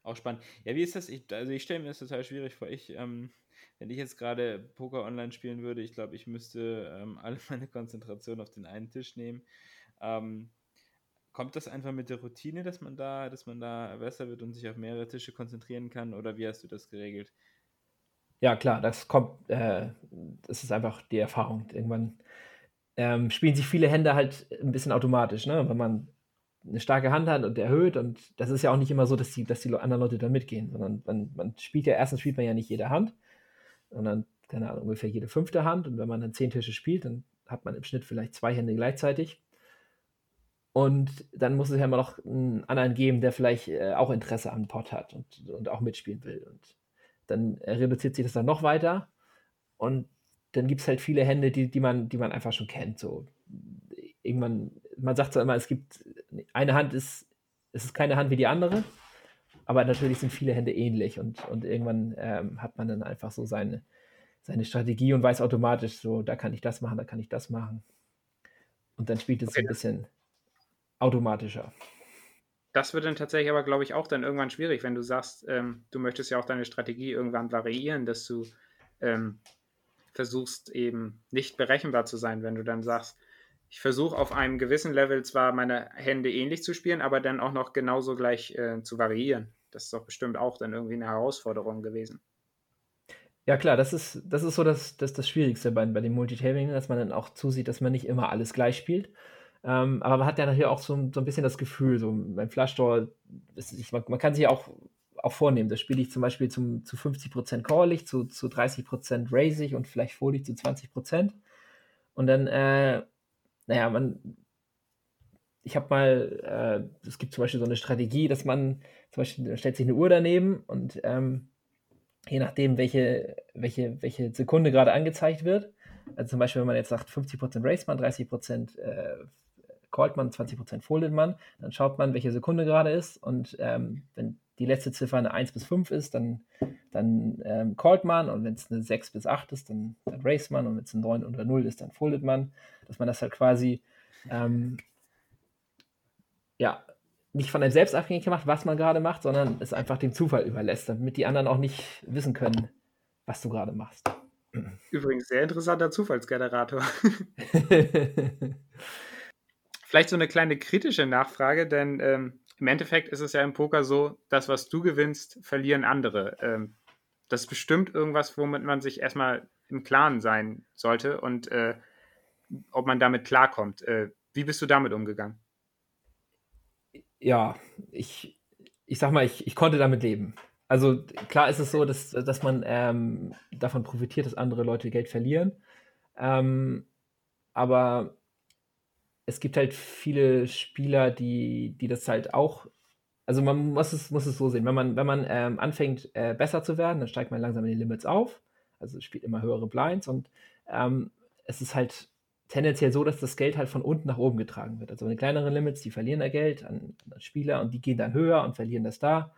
Auch spannend. Ja, wie ist das? Ich, also ich stelle mir das total schwierig vor. Ich, ähm, wenn ich jetzt gerade Poker online spielen würde, ich glaube, ich müsste ähm, alle meine Konzentration auf den einen Tisch nehmen. Ähm, kommt das einfach mit der Routine, dass man da, dass man da besser wird und sich auf mehrere Tische konzentrieren kann? Oder wie hast du das geregelt? Ja, klar, das kommt, äh, das ist einfach die Erfahrung. Irgendwann ähm, spielen sich viele Hände halt ein bisschen automatisch, ne? Wenn man eine starke Hand hat und erhöht. Und das ist ja auch nicht immer so, dass die, dass die anderen Leute da mitgehen, sondern man, man spielt ja, erstens spielt man ja nicht jede Hand, sondern, keine Ahnung, ungefähr jede fünfte Hand. Und wenn man dann zehn Tische spielt, dann hat man im Schnitt vielleicht zwei Hände gleichzeitig. Und dann muss es ja immer noch einen anderen geben, der vielleicht äh, auch Interesse am Pot hat und, und auch mitspielen will. Und dann reduziert sich das dann noch weiter. Und dann gibt es halt viele Hände, die, die, man, die man einfach schon kennt. So irgendwann, man sagt zwar immer, es gibt eine Hand ist, es ist keine Hand wie die andere, aber natürlich sind viele Hände ähnlich und, und irgendwann ähm, hat man dann einfach so seine, seine Strategie und weiß automatisch so, da kann ich das machen, da kann ich das machen. Und dann spielt es okay. ein bisschen automatischer. Das wird dann tatsächlich aber, glaube ich, auch dann irgendwann schwierig, wenn du sagst, ähm, du möchtest ja auch deine Strategie irgendwann variieren, dass du ähm, versuchst eben nicht berechenbar zu sein, wenn du dann sagst, ich versuche auf einem gewissen Level zwar meine Hände ähnlich zu spielen, aber dann auch noch genauso gleich äh, zu variieren. Das ist doch bestimmt auch dann irgendwie eine Herausforderung gewesen. Ja, klar, das ist, das ist so das, das, das Schwierigste bei, bei dem Multitabing, dass man dann auch zusieht, dass man nicht immer alles gleich spielt. Ähm, aber man hat ja natürlich auch so, so ein bisschen das Gefühl, so beim Flashdoor, man, man kann sich auch, auch vornehmen, da spiele ich zum Beispiel zum, zu 50% Callig, zu, zu 30% Raisig und vielleicht Folig zu 20%. Und dann, äh, naja, man, ich habe mal, äh, es gibt zum Beispiel so eine Strategie, dass man, zum Beispiel stellt sich eine Uhr daneben und ähm, je nachdem, welche, welche, welche Sekunde gerade angezeigt wird, also zum Beispiel, wenn man jetzt sagt 50% Race man, 30% äh, callt man, 20% foldet man, dann schaut man, welche Sekunde gerade ist und ähm, wenn die letzte Ziffer eine 1 bis 5 ist, dann, dann ähm, callt man und wenn es eine 6 bis 8 ist, dann, dann race man und wenn es eine 9 oder 0 ist, dann foldet man, dass man das halt quasi ähm, ja, nicht von einem selbst abhängig gemacht, was man gerade macht, sondern es einfach dem Zufall überlässt, damit die anderen auch nicht wissen können, was du gerade machst. Übrigens, sehr interessanter Zufallsgenerator. Vielleicht so eine kleine kritische Nachfrage, denn ähm, im Endeffekt ist es ja im Poker so, das, was du gewinnst, verlieren andere. Ähm, das ist bestimmt irgendwas, womit man sich erstmal im Klaren sein sollte und äh, ob man damit klarkommt. Äh, wie bist du damit umgegangen? Ja, ich, ich sag mal, ich, ich konnte damit leben. Also klar ist es so, dass, dass man ähm, davon profitiert, dass andere Leute Geld verlieren. Ähm, aber es gibt halt viele Spieler, die, die das halt auch. Also man muss es, muss es so sehen. Wenn man, wenn man ähm, anfängt, äh, besser zu werden, dann steigt man langsam in die Limits auf. Also spielt immer höhere Blinds und ähm, es ist halt tendenziell so, dass das Geld halt von unten nach oben getragen wird. Also die kleineren Limits, die verlieren da Geld an, an Spieler und die gehen dann höher und verlieren das da.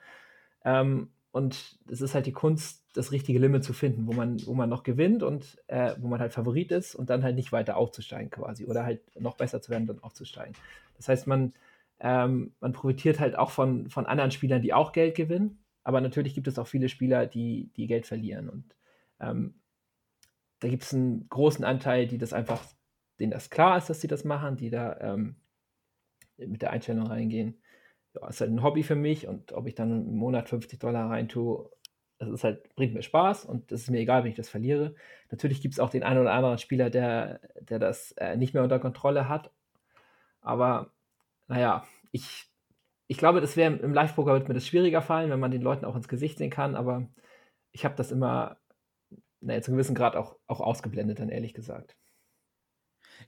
Ähm, und es ist halt die Kunst, das richtige Limit zu finden, wo man, wo man noch gewinnt und äh, wo man halt Favorit ist und dann halt nicht weiter aufzusteigen quasi oder halt noch besser zu werden, dann aufzusteigen. Das heißt, man, ähm, man profitiert halt auch von, von anderen Spielern, die auch Geld gewinnen, aber natürlich gibt es auch viele Spieler, die, die Geld verlieren und ähm, da gibt es einen großen Anteil, die das einfach, denen das klar ist, dass sie das machen, die da ähm, mit der Einstellung reingehen. Ja, ist halt ein Hobby für mich und ob ich dann im Monat 50 Dollar reintue, das ist halt, bringt mir Spaß und es ist mir egal, wenn ich das verliere. Natürlich gibt es auch den einen oder anderen Spieler, der, der das äh, nicht mehr unter Kontrolle hat. Aber naja, ich, ich glaube, das wäre im Live-Poker wird mir das schwieriger fallen, wenn man den Leuten auch ins Gesicht sehen kann, aber ich habe das immer, naja, zu einem gewissen Grad auch, auch ausgeblendet, dann ehrlich gesagt.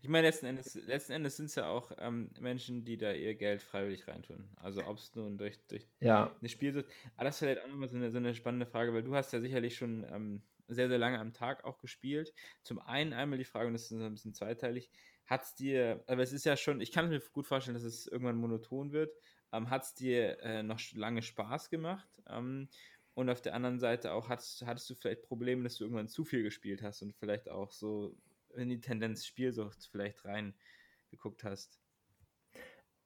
Ich meine, letzten Endes, letzten Endes sind es ja auch ähm, Menschen, die da ihr Geld freiwillig reintun. Also ob es nun durch, durch ja. eine Spielsucht. Aber das ist vielleicht auch nochmal so eine, so eine spannende Frage, weil du hast ja sicherlich schon ähm, sehr, sehr lange am Tag auch gespielt. Zum einen einmal die Frage, und das ist ein bisschen zweiteilig, hat es dir, aber es ist ja schon, ich kann mir gut vorstellen, dass es irgendwann monoton wird, ähm, hat es dir äh, noch lange Spaß gemacht? Ähm, und auf der anderen Seite auch, hattest, hattest du vielleicht Probleme, dass du irgendwann zu viel gespielt hast und vielleicht auch so in die Tendenz Spielsucht vielleicht reingeguckt hast?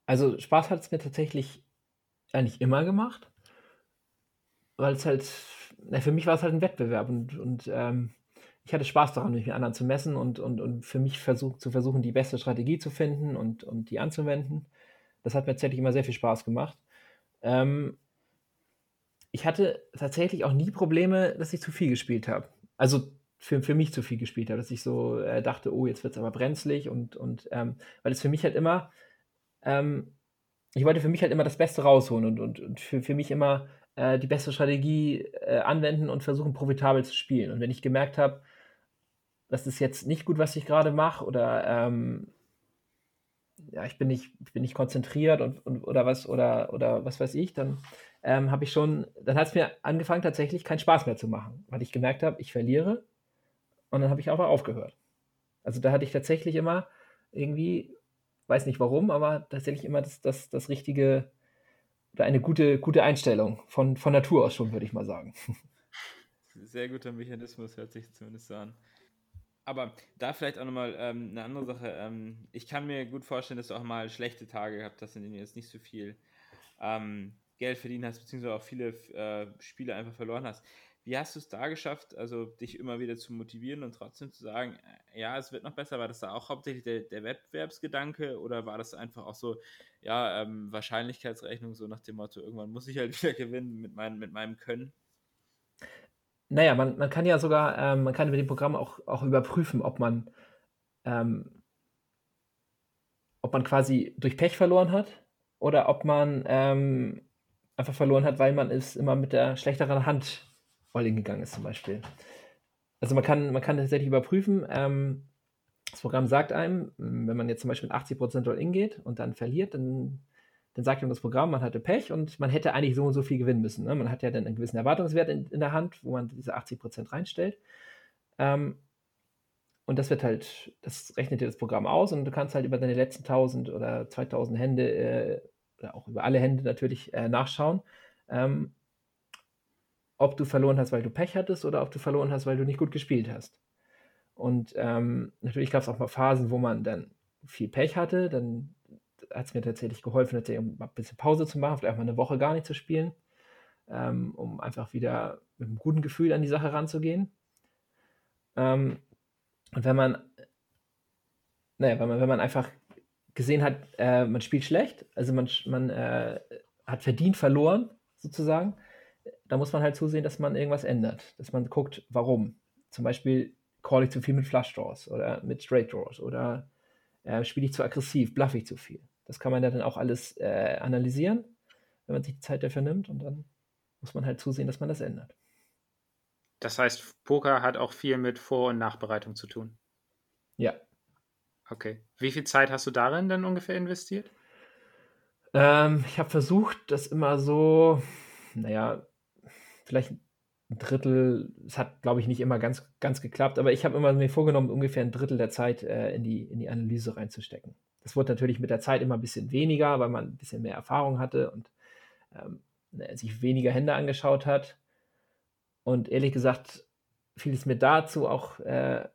Also Spaß hat es mir tatsächlich eigentlich immer gemacht, weil es halt, na, für mich war es halt ein Wettbewerb und, und ähm, ich hatte Spaß daran, mich mit anderen zu messen und, und, und für mich versuch, zu versuchen, die beste Strategie zu finden und, und die anzuwenden. Das hat mir tatsächlich immer sehr viel Spaß gemacht. Ähm, ich hatte tatsächlich auch nie Probleme, dass ich zu viel gespielt habe. Also für, für mich zu viel gespielt habe, dass ich so äh, dachte, oh, jetzt wird es aber brenzlig und, und ähm, weil es für mich halt immer, ähm, ich wollte für mich halt immer das Beste rausholen und, und, und für, für mich immer äh, die beste Strategie äh, anwenden und versuchen, profitabel zu spielen. Und wenn ich gemerkt habe, das ist jetzt nicht gut, was ich gerade mache, oder ähm, ja, ich bin nicht, ich bin nicht konzentriert und, und, oder was, oder, oder was weiß ich, dann ähm, habe ich schon, dann hat es mir angefangen, tatsächlich keinen Spaß mehr zu machen, weil ich gemerkt habe, ich verliere und dann habe ich einfach aufgehört. Also da hatte ich tatsächlich immer irgendwie, weiß nicht warum, aber tatsächlich immer das, das, das richtige oder eine gute, gute Einstellung von, von Natur aus schon, würde ich mal sagen. Sehr guter Mechanismus, hört sich zumindest so an. Aber da vielleicht auch nochmal ähm, eine andere Sache. Ähm, ich kann mir gut vorstellen, dass du auch mal schlechte Tage gehabt hast, in denen du jetzt nicht so viel ähm, Geld verdient hast, beziehungsweise auch viele äh, Spiele einfach verloren hast. Wie hast du es da geschafft, also dich immer wieder zu motivieren und trotzdem zu sagen, äh, ja, es wird noch besser? War das da auch hauptsächlich der, der Wettbewerbsgedanke oder war das einfach auch so, ja, ähm, Wahrscheinlichkeitsrechnung, so nach dem Motto, irgendwann muss ich halt wieder gewinnen mit, mein, mit meinem Können? Naja, man, man kann ja sogar, ähm, man kann mit dem Programm auch, auch überprüfen, ob man, ähm, ob man quasi durch Pech verloren hat oder ob man ähm, einfach verloren hat, weil man es immer mit der schlechteren Hand All-In gegangen ist zum Beispiel. Also man kann, man kann tatsächlich überprüfen, ähm, das Programm sagt einem, wenn man jetzt zum Beispiel mit 80% All-In geht und dann verliert, dann, dann sagt einem das Programm, man hatte Pech und man hätte eigentlich so und so viel gewinnen müssen. Ne? Man hat ja dann einen gewissen Erwartungswert in, in der Hand, wo man diese 80% reinstellt. Ähm, und das wird halt, das rechnet dir das Programm aus und du kannst halt über deine letzten 1000 oder 2000 Hände, äh, oder auch über alle Hände natürlich äh, nachschauen, ähm, ob du verloren hast, weil du Pech hattest oder ob du verloren hast, weil du nicht gut gespielt hast. Und ähm, natürlich gab es auch mal Phasen, wo man dann viel Pech hatte. Dann hat es mir tatsächlich geholfen, tatsächlich ein bisschen Pause zu machen, vielleicht mal eine Woche gar nicht zu spielen, ähm, um einfach wieder mit einem guten Gefühl an die Sache ranzugehen. Ähm, und wenn man, naja, wenn man, wenn man einfach gesehen hat, äh, man spielt schlecht, also man, man äh, hat verdient verloren, sozusagen, da muss man halt zusehen, dass man irgendwas ändert. Dass man guckt, warum. Zum Beispiel call ich zu viel mit Flush Draws oder mit Straight Draws oder äh, spiele ich zu aggressiv, bluff ich zu viel. Das kann man ja dann auch alles äh, analysieren, wenn man sich die Zeit dafür nimmt und dann muss man halt zusehen, dass man das ändert. Das heißt, Poker hat auch viel mit Vor- und Nachbereitung zu tun. Ja. Okay. Wie viel Zeit hast du darin dann ungefähr investiert? Ähm, ich habe versucht, das immer so, naja, vielleicht ein Drittel, es hat, glaube ich, nicht immer ganz, ganz geklappt, aber ich habe immer mir vorgenommen, ungefähr ein Drittel der Zeit äh, in, die, in die Analyse reinzustecken. Das wurde natürlich mit der Zeit immer ein bisschen weniger, weil man ein bisschen mehr Erfahrung hatte und ähm, ne, sich weniger Hände angeschaut hat. Und ehrlich gesagt, fiel es mir dazu auch, äh,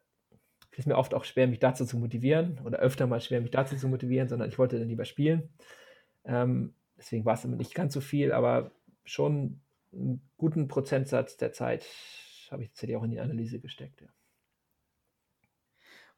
fiel es mir oft auch schwer, mich dazu zu motivieren oder öfter mal schwer, mich dazu zu motivieren, sondern ich wollte dann lieber spielen. Ähm, deswegen war es immer nicht ganz so viel, aber schon einen guten Prozentsatz der Zeit habe ich tatsächlich auch in die Analyse gesteckt. Ja.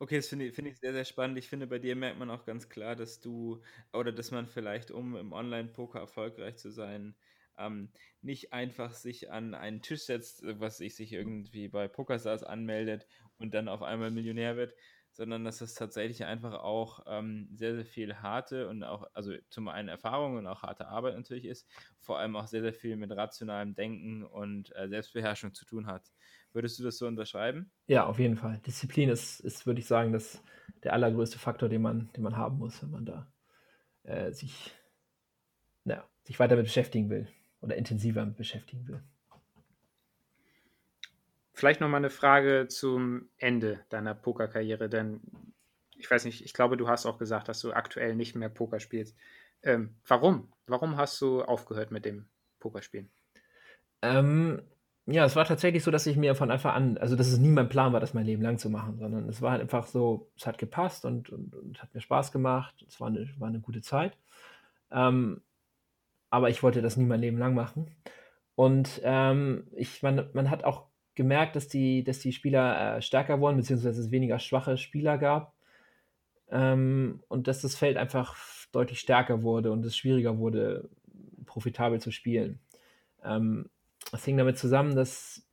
Okay, das finde ich, find ich sehr, sehr spannend. Ich finde, bei dir merkt man auch ganz klar, dass du oder dass man vielleicht, um im Online-Poker erfolgreich zu sein, ähm, nicht einfach sich an einen Tisch setzt, was sich irgendwie bei PokerStars anmeldet und dann auf einmal Millionär wird, sondern dass es tatsächlich einfach auch ähm, sehr, sehr viel harte und auch, also zum einen Erfahrung und auch harte Arbeit natürlich ist, vor allem auch sehr, sehr viel mit rationalem Denken und äh, Selbstbeherrschung zu tun hat. Würdest du das so unterschreiben? Ja, auf jeden Fall. Disziplin ist, ist würde ich sagen, das, der allergrößte Faktor, den man, den man haben muss, wenn man da äh, sich, na, sich weiter mit beschäftigen will oder intensiver mit beschäftigen will. Vielleicht noch mal eine Frage zum Ende deiner Pokerkarriere, denn ich weiß nicht, ich glaube, du hast auch gesagt, dass du aktuell nicht mehr Poker spielst. Ähm, warum? Warum hast du aufgehört mit dem Pokerspielen? Ähm, ja, es war tatsächlich so, dass ich mir von Anfang an, also dass es nie mein Plan war, das mein Leben lang zu machen, sondern es war halt einfach so, es hat gepasst und, und, und hat mir Spaß gemacht. Es war eine, war eine gute Zeit. Ähm, aber ich wollte das nie mein Leben lang machen. Und ähm, ich, man, man hat auch gemerkt, dass die, dass die Spieler äh, stärker wurden, beziehungsweise es weniger schwache Spieler gab. Ähm, und dass das Feld einfach deutlich stärker wurde und es schwieriger wurde, profitabel zu spielen. Ähm, das hing damit zusammen, dass,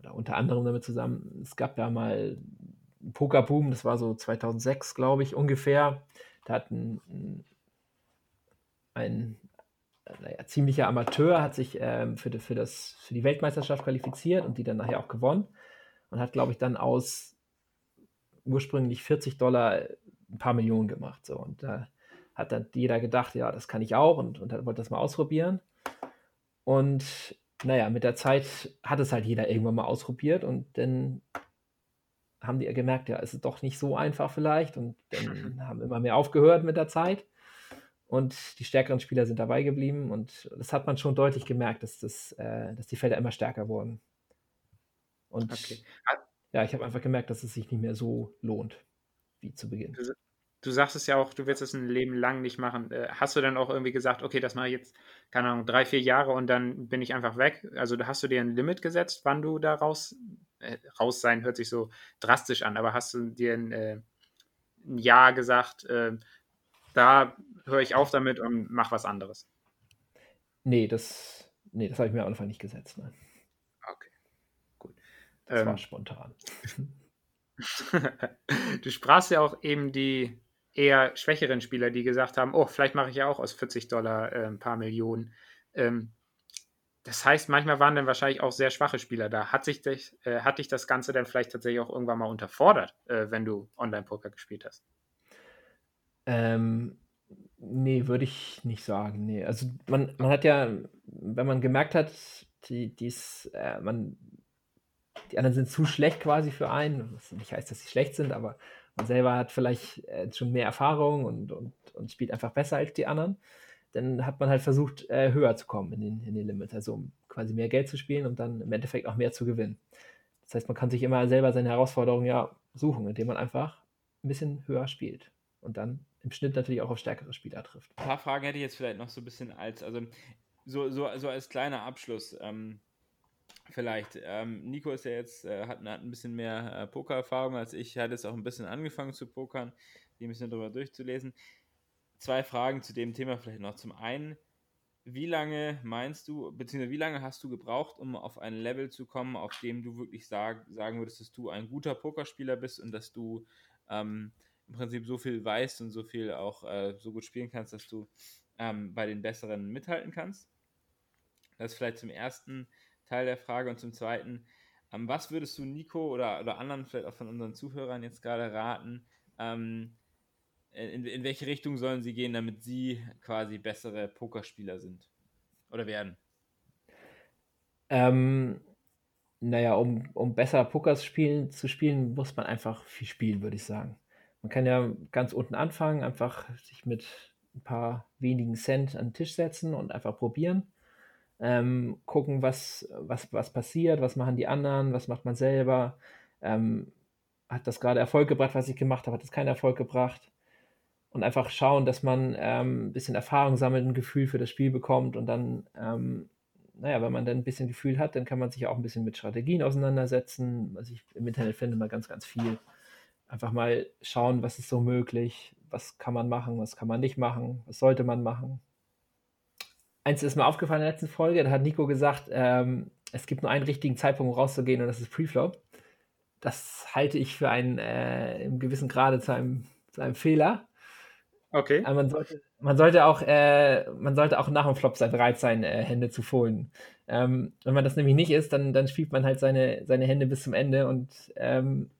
oder unter anderem damit zusammen, es gab da mal einen Pokerboom, das war so 2006, glaube ich, ungefähr. Da hat ein, ein, naja, ziemlicher Amateur hat sich ähm, für, die, für, das, für die Weltmeisterschaft qualifiziert und die dann nachher auch gewonnen und hat, glaube ich, dann aus ursprünglich 40 Dollar ein paar Millionen gemacht. So. Und da hat dann jeder gedacht, ja, das kann ich auch und, und wollte das mal ausprobieren. Und naja, mit der Zeit hat es halt jeder irgendwann mal ausprobiert und dann haben die gemerkt, ja, es ist doch nicht so einfach vielleicht und dann haben immer mehr aufgehört mit der Zeit. Und die stärkeren Spieler sind dabei geblieben und das hat man schon deutlich gemerkt, dass, das, äh, dass die Felder immer stärker wurden. Und okay. ja, ich habe einfach gemerkt, dass es sich nicht mehr so lohnt wie zu Beginn. Du, du sagst es ja auch, du willst es ein Leben lang nicht machen. Äh, hast du dann auch irgendwie gesagt, okay, das mache ich jetzt, keine Ahnung, drei, vier Jahre und dann bin ich einfach weg? Also hast du dir ein Limit gesetzt, wann du da raus, äh, raus sein, hört sich so drastisch an, aber hast du dir ein, äh, ein Jahr gesagt, äh, da höre ich auf damit und mache was anderes? Nee, das, nee, das habe ich mir am Anfang nicht gesetzt. Nein. Okay, gut. Das ähm, war spontan. du sprachst ja auch eben die eher schwächeren Spieler, die gesagt haben, oh, vielleicht mache ich ja auch aus 40 Dollar äh, ein paar Millionen. Ähm, das heißt, manchmal waren dann wahrscheinlich auch sehr schwache Spieler da. Hat, sich das, äh, hat dich das Ganze dann vielleicht tatsächlich auch irgendwann mal unterfordert, äh, wenn du Online-Poker gespielt hast? Ähm, nee, würde ich nicht sagen. Nee. Also man, man hat ja, wenn man gemerkt hat, die, dies, äh, man, die anderen sind zu schlecht quasi für einen, was nicht heißt, dass sie schlecht sind, aber man selber hat vielleicht äh, schon mehr Erfahrung und, und, und spielt einfach besser als die anderen, dann hat man halt versucht, äh, höher zu kommen in den, in den Limit, also um quasi mehr Geld zu spielen und dann im Endeffekt auch mehr zu gewinnen. Das heißt, man kann sich immer selber seine Herausforderungen ja suchen, indem man einfach ein bisschen höher spielt und dann im Schnitt natürlich auch auf stärkere Spieler trifft. Ein paar Fragen hätte ich jetzt vielleicht noch so ein bisschen als, also so, so, so als kleiner Abschluss. Ähm, vielleicht. Ähm, Nico ist ja jetzt, äh, hat, hat, ein bisschen mehr äh, Pokererfahrung als ich, hat jetzt auch ein bisschen angefangen zu pokern, die ein bisschen darüber durchzulesen. Zwei Fragen zu dem Thema vielleicht noch. Zum einen, wie lange meinst du, beziehungsweise wie lange hast du gebraucht, um auf ein Level zu kommen, auf dem du wirklich sag, sagen würdest, dass du ein guter Pokerspieler bist und dass du ähm, im Prinzip so viel weißt und so viel auch äh, so gut spielen kannst, dass du ähm, bei den Besseren mithalten kannst? Das ist vielleicht zum ersten. Teil der Frage. Und zum Zweiten, ähm, was würdest du Nico oder, oder anderen, vielleicht auch von unseren Zuhörern jetzt gerade raten, ähm, in, in welche Richtung sollen sie gehen, damit sie quasi bessere Pokerspieler sind oder werden? Ähm, naja, um, um besser Poker spielen, zu spielen, muss man einfach viel spielen, würde ich sagen. Man kann ja ganz unten anfangen, einfach sich mit ein paar wenigen Cent an den Tisch setzen und einfach probieren ähm, gucken, was, was, was passiert, was machen die anderen, was macht man selber. Ähm, hat das gerade Erfolg gebracht, was ich gemacht habe, hat das keinen Erfolg gebracht. Und einfach schauen, dass man ähm, ein bisschen Erfahrung sammelt, ein Gefühl für das Spiel bekommt und dann, ähm, naja, wenn man dann ein bisschen Gefühl hat, dann kann man sich auch ein bisschen mit Strategien auseinandersetzen. Was ich im Internet finde, mal ganz, ganz viel. Einfach mal schauen, was ist so möglich, was kann man machen, was kann man nicht machen, was sollte man machen eins ist mir aufgefallen in der letzten Folge, da hat Nico gesagt, ähm, es gibt nur einen richtigen Zeitpunkt, um rauszugehen und das ist Preflop. Das halte ich für einen äh, im gewissen Grade zu einem, zu einem Fehler. Okay. Aber man sollte, man sollte auch, äh, man sollte auch nach dem Flop sein, bereit sein, äh, Hände zu fohlen. Ähm, wenn man das nämlich nicht ist, dann, dann spielt man halt seine, seine Hände bis zum Ende und ähm,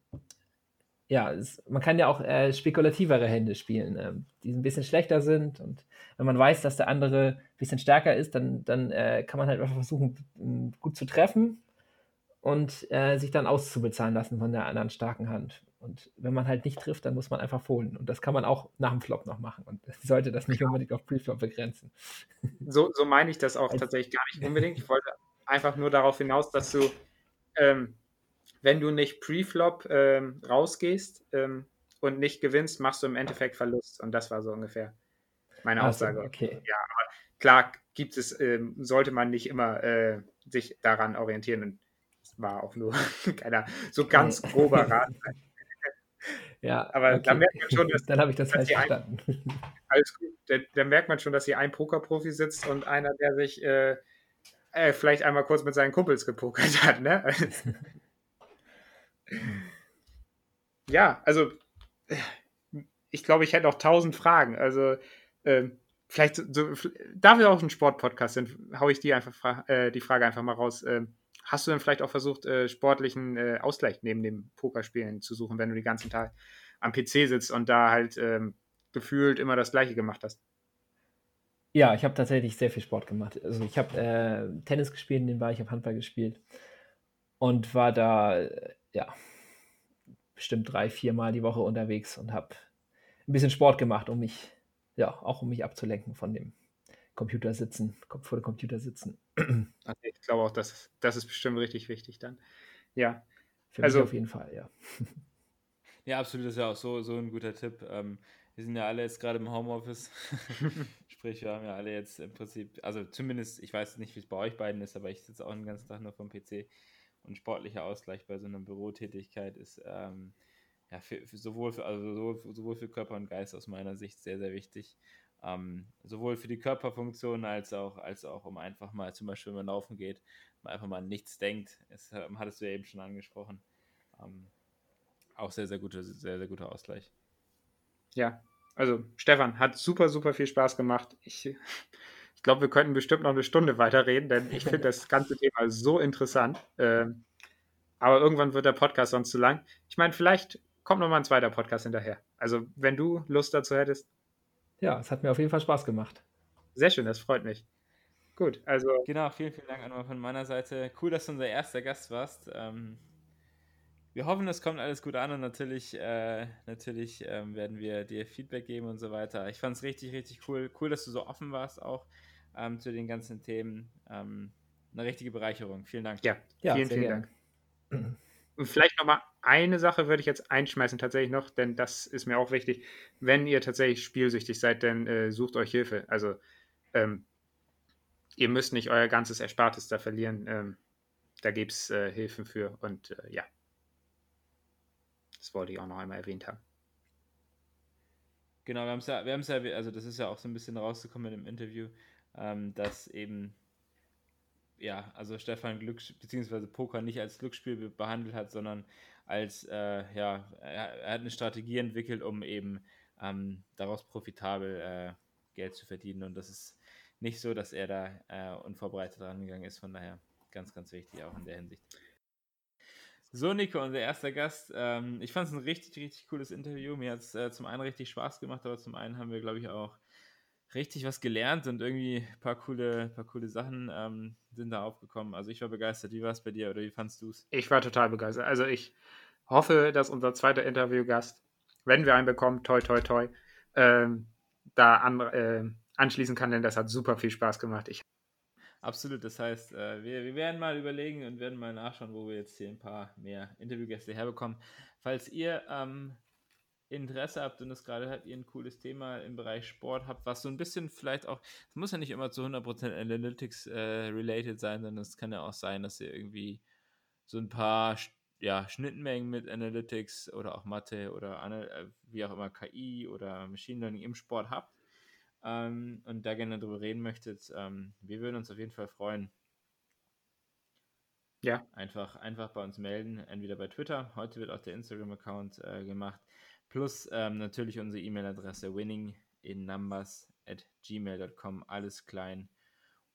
ja, es, man kann ja auch äh, spekulativere Hände spielen, äh, die ein bisschen schlechter sind. Und wenn man weiß, dass der andere ein bisschen stärker ist, dann, dann äh, kann man halt einfach versuchen, gut zu treffen und äh, sich dann auszubezahlen lassen von der anderen starken Hand. Und wenn man halt nicht trifft, dann muss man einfach fohlen. Und das kann man auch nach dem Flop noch machen. Und sollte das nicht unbedingt auf Preflop begrenzen. So, so meine ich das auch also, tatsächlich gar nicht unbedingt. Ich wollte einfach nur darauf hinaus, dass du ähm, wenn du nicht Preflop ähm, rausgehst ähm, und nicht gewinnst, machst du im Endeffekt Verlust. Und das war so ungefähr meine also, Aussage. Okay. Ja, aber klar gibt es, ähm, sollte man nicht immer äh, sich daran orientieren. Und das war auch nur keiner so ganz grober Rat. ja, aber okay. da merkt man schon, dass, dann habe ich das falsch verstanden. alles gut. Da, da, merkt man schon, dass hier ein Pokerprofi sitzt und einer, der sich äh, äh, vielleicht einmal kurz mit seinen Kumpels gepokert hat. Ne? Ja, also ich glaube, ich hätte noch tausend Fragen. Also äh, vielleicht, so, da wir auch ein Sportpodcast sind, haue ich die, einfach, äh, die Frage einfach mal raus. Äh, hast du denn vielleicht auch versucht, äh, sportlichen äh, Ausgleich neben dem Pokerspielen zu suchen, wenn du den ganzen Tag am PC sitzt und da halt ähm, gefühlt immer das Gleiche gemacht hast? Ja, ich habe tatsächlich sehr viel Sport gemacht. Also ich habe äh, Tennis gespielt, nebenbei, ich habe Handball gespielt und war da ja, bestimmt drei, vier Mal die Woche unterwegs und habe ein bisschen Sport gemacht, um mich, ja, auch um mich abzulenken von dem Computer sitzen, vor dem Computer sitzen. Also ich glaube auch, das, das ist bestimmt richtig wichtig dann. Ja. Für also, mich auf jeden Fall, ja. Ja, absolut, das ist ja auch so, so ein guter Tipp. Ähm, wir sind ja alle jetzt gerade im Homeoffice. Sprich, wir haben ja alle jetzt im Prinzip, also zumindest, ich weiß nicht, wie es bei euch beiden ist, aber ich sitze auch den ganzen Tag nur vom PC. Und sportlicher Ausgleich bei so einer Bürotätigkeit ist ähm, ja für, für sowohl, für, also sowohl, sowohl für Körper und Geist aus meiner Sicht sehr, sehr wichtig. Ähm, sowohl für die Körperfunktion als auch, als auch um einfach mal, zum Beispiel, wenn man laufen geht, man einfach mal nichts denkt. Das ähm, hattest du ja eben schon angesprochen. Ähm, auch sehr, sehr guter, sehr, sehr guter Ausgleich. Ja, also Stefan, hat super, super viel Spaß gemacht. Ich, ich glaube, wir könnten bestimmt noch eine Stunde weiterreden, denn ich finde das ganze Thema so interessant. Ähm, aber irgendwann wird der Podcast sonst zu lang. Ich meine, vielleicht kommt noch mal ein zweiter Podcast hinterher. Also, wenn du Lust dazu hättest. Ja, es hat mir auf jeden Fall Spaß gemacht. Sehr schön, das freut mich. Gut, also. Genau, vielen, vielen Dank nochmal von meiner Seite. Cool, dass du unser erster Gast warst. Ähm, wir hoffen, es kommt alles gut an und natürlich, äh, natürlich ähm, werden wir dir Feedback geben und so weiter. Ich fand es richtig, richtig cool. Cool, dass du so offen warst auch ähm, zu den ganzen Themen. Ähm, eine richtige Bereicherung. Vielen Dank. Ja, ja vielen, vielen. Dank. Und vielleicht nochmal eine Sache würde ich jetzt einschmeißen, tatsächlich noch, denn das ist mir auch wichtig. Wenn ihr tatsächlich spielsüchtig seid, dann äh, sucht euch Hilfe. Also, ähm, ihr müsst nicht euer ganzes Erspartes da verlieren. Ähm, da gibt es äh, Hilfen für und äh, ja. Das wollte ich auch noch einmal erwähnt haben. Genau, wir haben es ja, wir ja, also das ist ja auch so ein bisschen rausgekommen im Interview, ähm, dass eben, ja, also Stefan Glück, beziehungsweise Poker nicht als Glücksspiel behandelt hat, sondern als, äh, ja, er, hat eine Strategie entwickelt, um eben ähm, daraus profitabel äh, Geld zu verdienen. Und das ist nicht so, dass er da äh, unvorbereitet rangegangen ist. Von daher ganz, ganz wichtig auch in der Hinsicht. So, Nico, unser erster Gast. Ähm, ich fand es ein richtig, richtig cooles Interview. Mir hat es äh, zum einen richtig Spaß gemacht, aber zum einen haben wir, glaube ich, auch richtig was gelernt und irgendwie ein paar coole, paar coole Sachen ähm, sind da aufgekommen. Also ich war begeistert. Wie war es bei dir oder wie fandest du es? Ich war total begeistert. Also ich hoffe, dass unser zweiter Interviewgast, wenn wir einen bekommen, toi, toi, toi, ähm, da an, äh, anschließen kann, denn das hat super viel Spaß gemacht. Ich Absolut, das heißt, äh, wir, wir werden mal überlegen und werden mal nachschauen, wo wir jetzt hier ein paar mehr Interviewgäste herbekommen. Falls ihr ähm, Interesse habt und es gerade habt, ihr ein cooles Thema im Bereich Sport habt, was so ein bisschen vielleicht auch, es muss ja nicht immer zu 100% Analytics äh, related sein, sondern es kann ja auch sein, dass ihr irgendwie so ein paar ja, Schnittmengen mit Analytics oder auch Mathe oder äh, wie auch immer KI oder Machine Learning im Sport habt ähm, und da gerne darüber reden möchtet, ähm, wir würden uns auf jeden Fall freuen. Ja. Einfach, einfach bei uns melden, entweder bei Twitter, heute wird auch der Instagram-Account äh, gemacht, plus ähm, natürlich unsere E-Mail-Adresse winninginnumbers at gmail.com, alles klein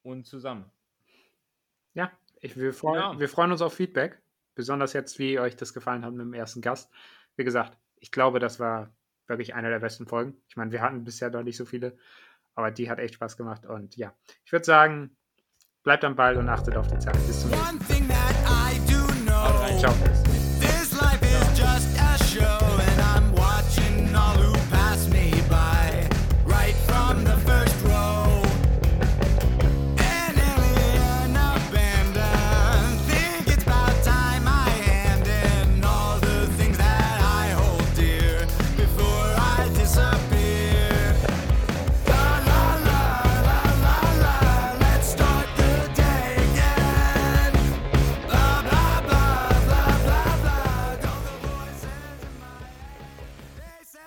und zusammen. Ja, ich, wir, freu, genau. wir freuen uns auf Feedback, besonders jetzt, wie euch das gefallen hat mit dem ersten Gast. Wie gesagt, ich glaube, das war wirklich eine der besten Folgen. Ich meine, wir hatten bisher noch nicht so viele, aber die hat echt Spaß gemacht. Und ja, ich würde sagen, bleibt am Ball und achtet auf die Zeit. Bis zum nächsten Mal. Ciao.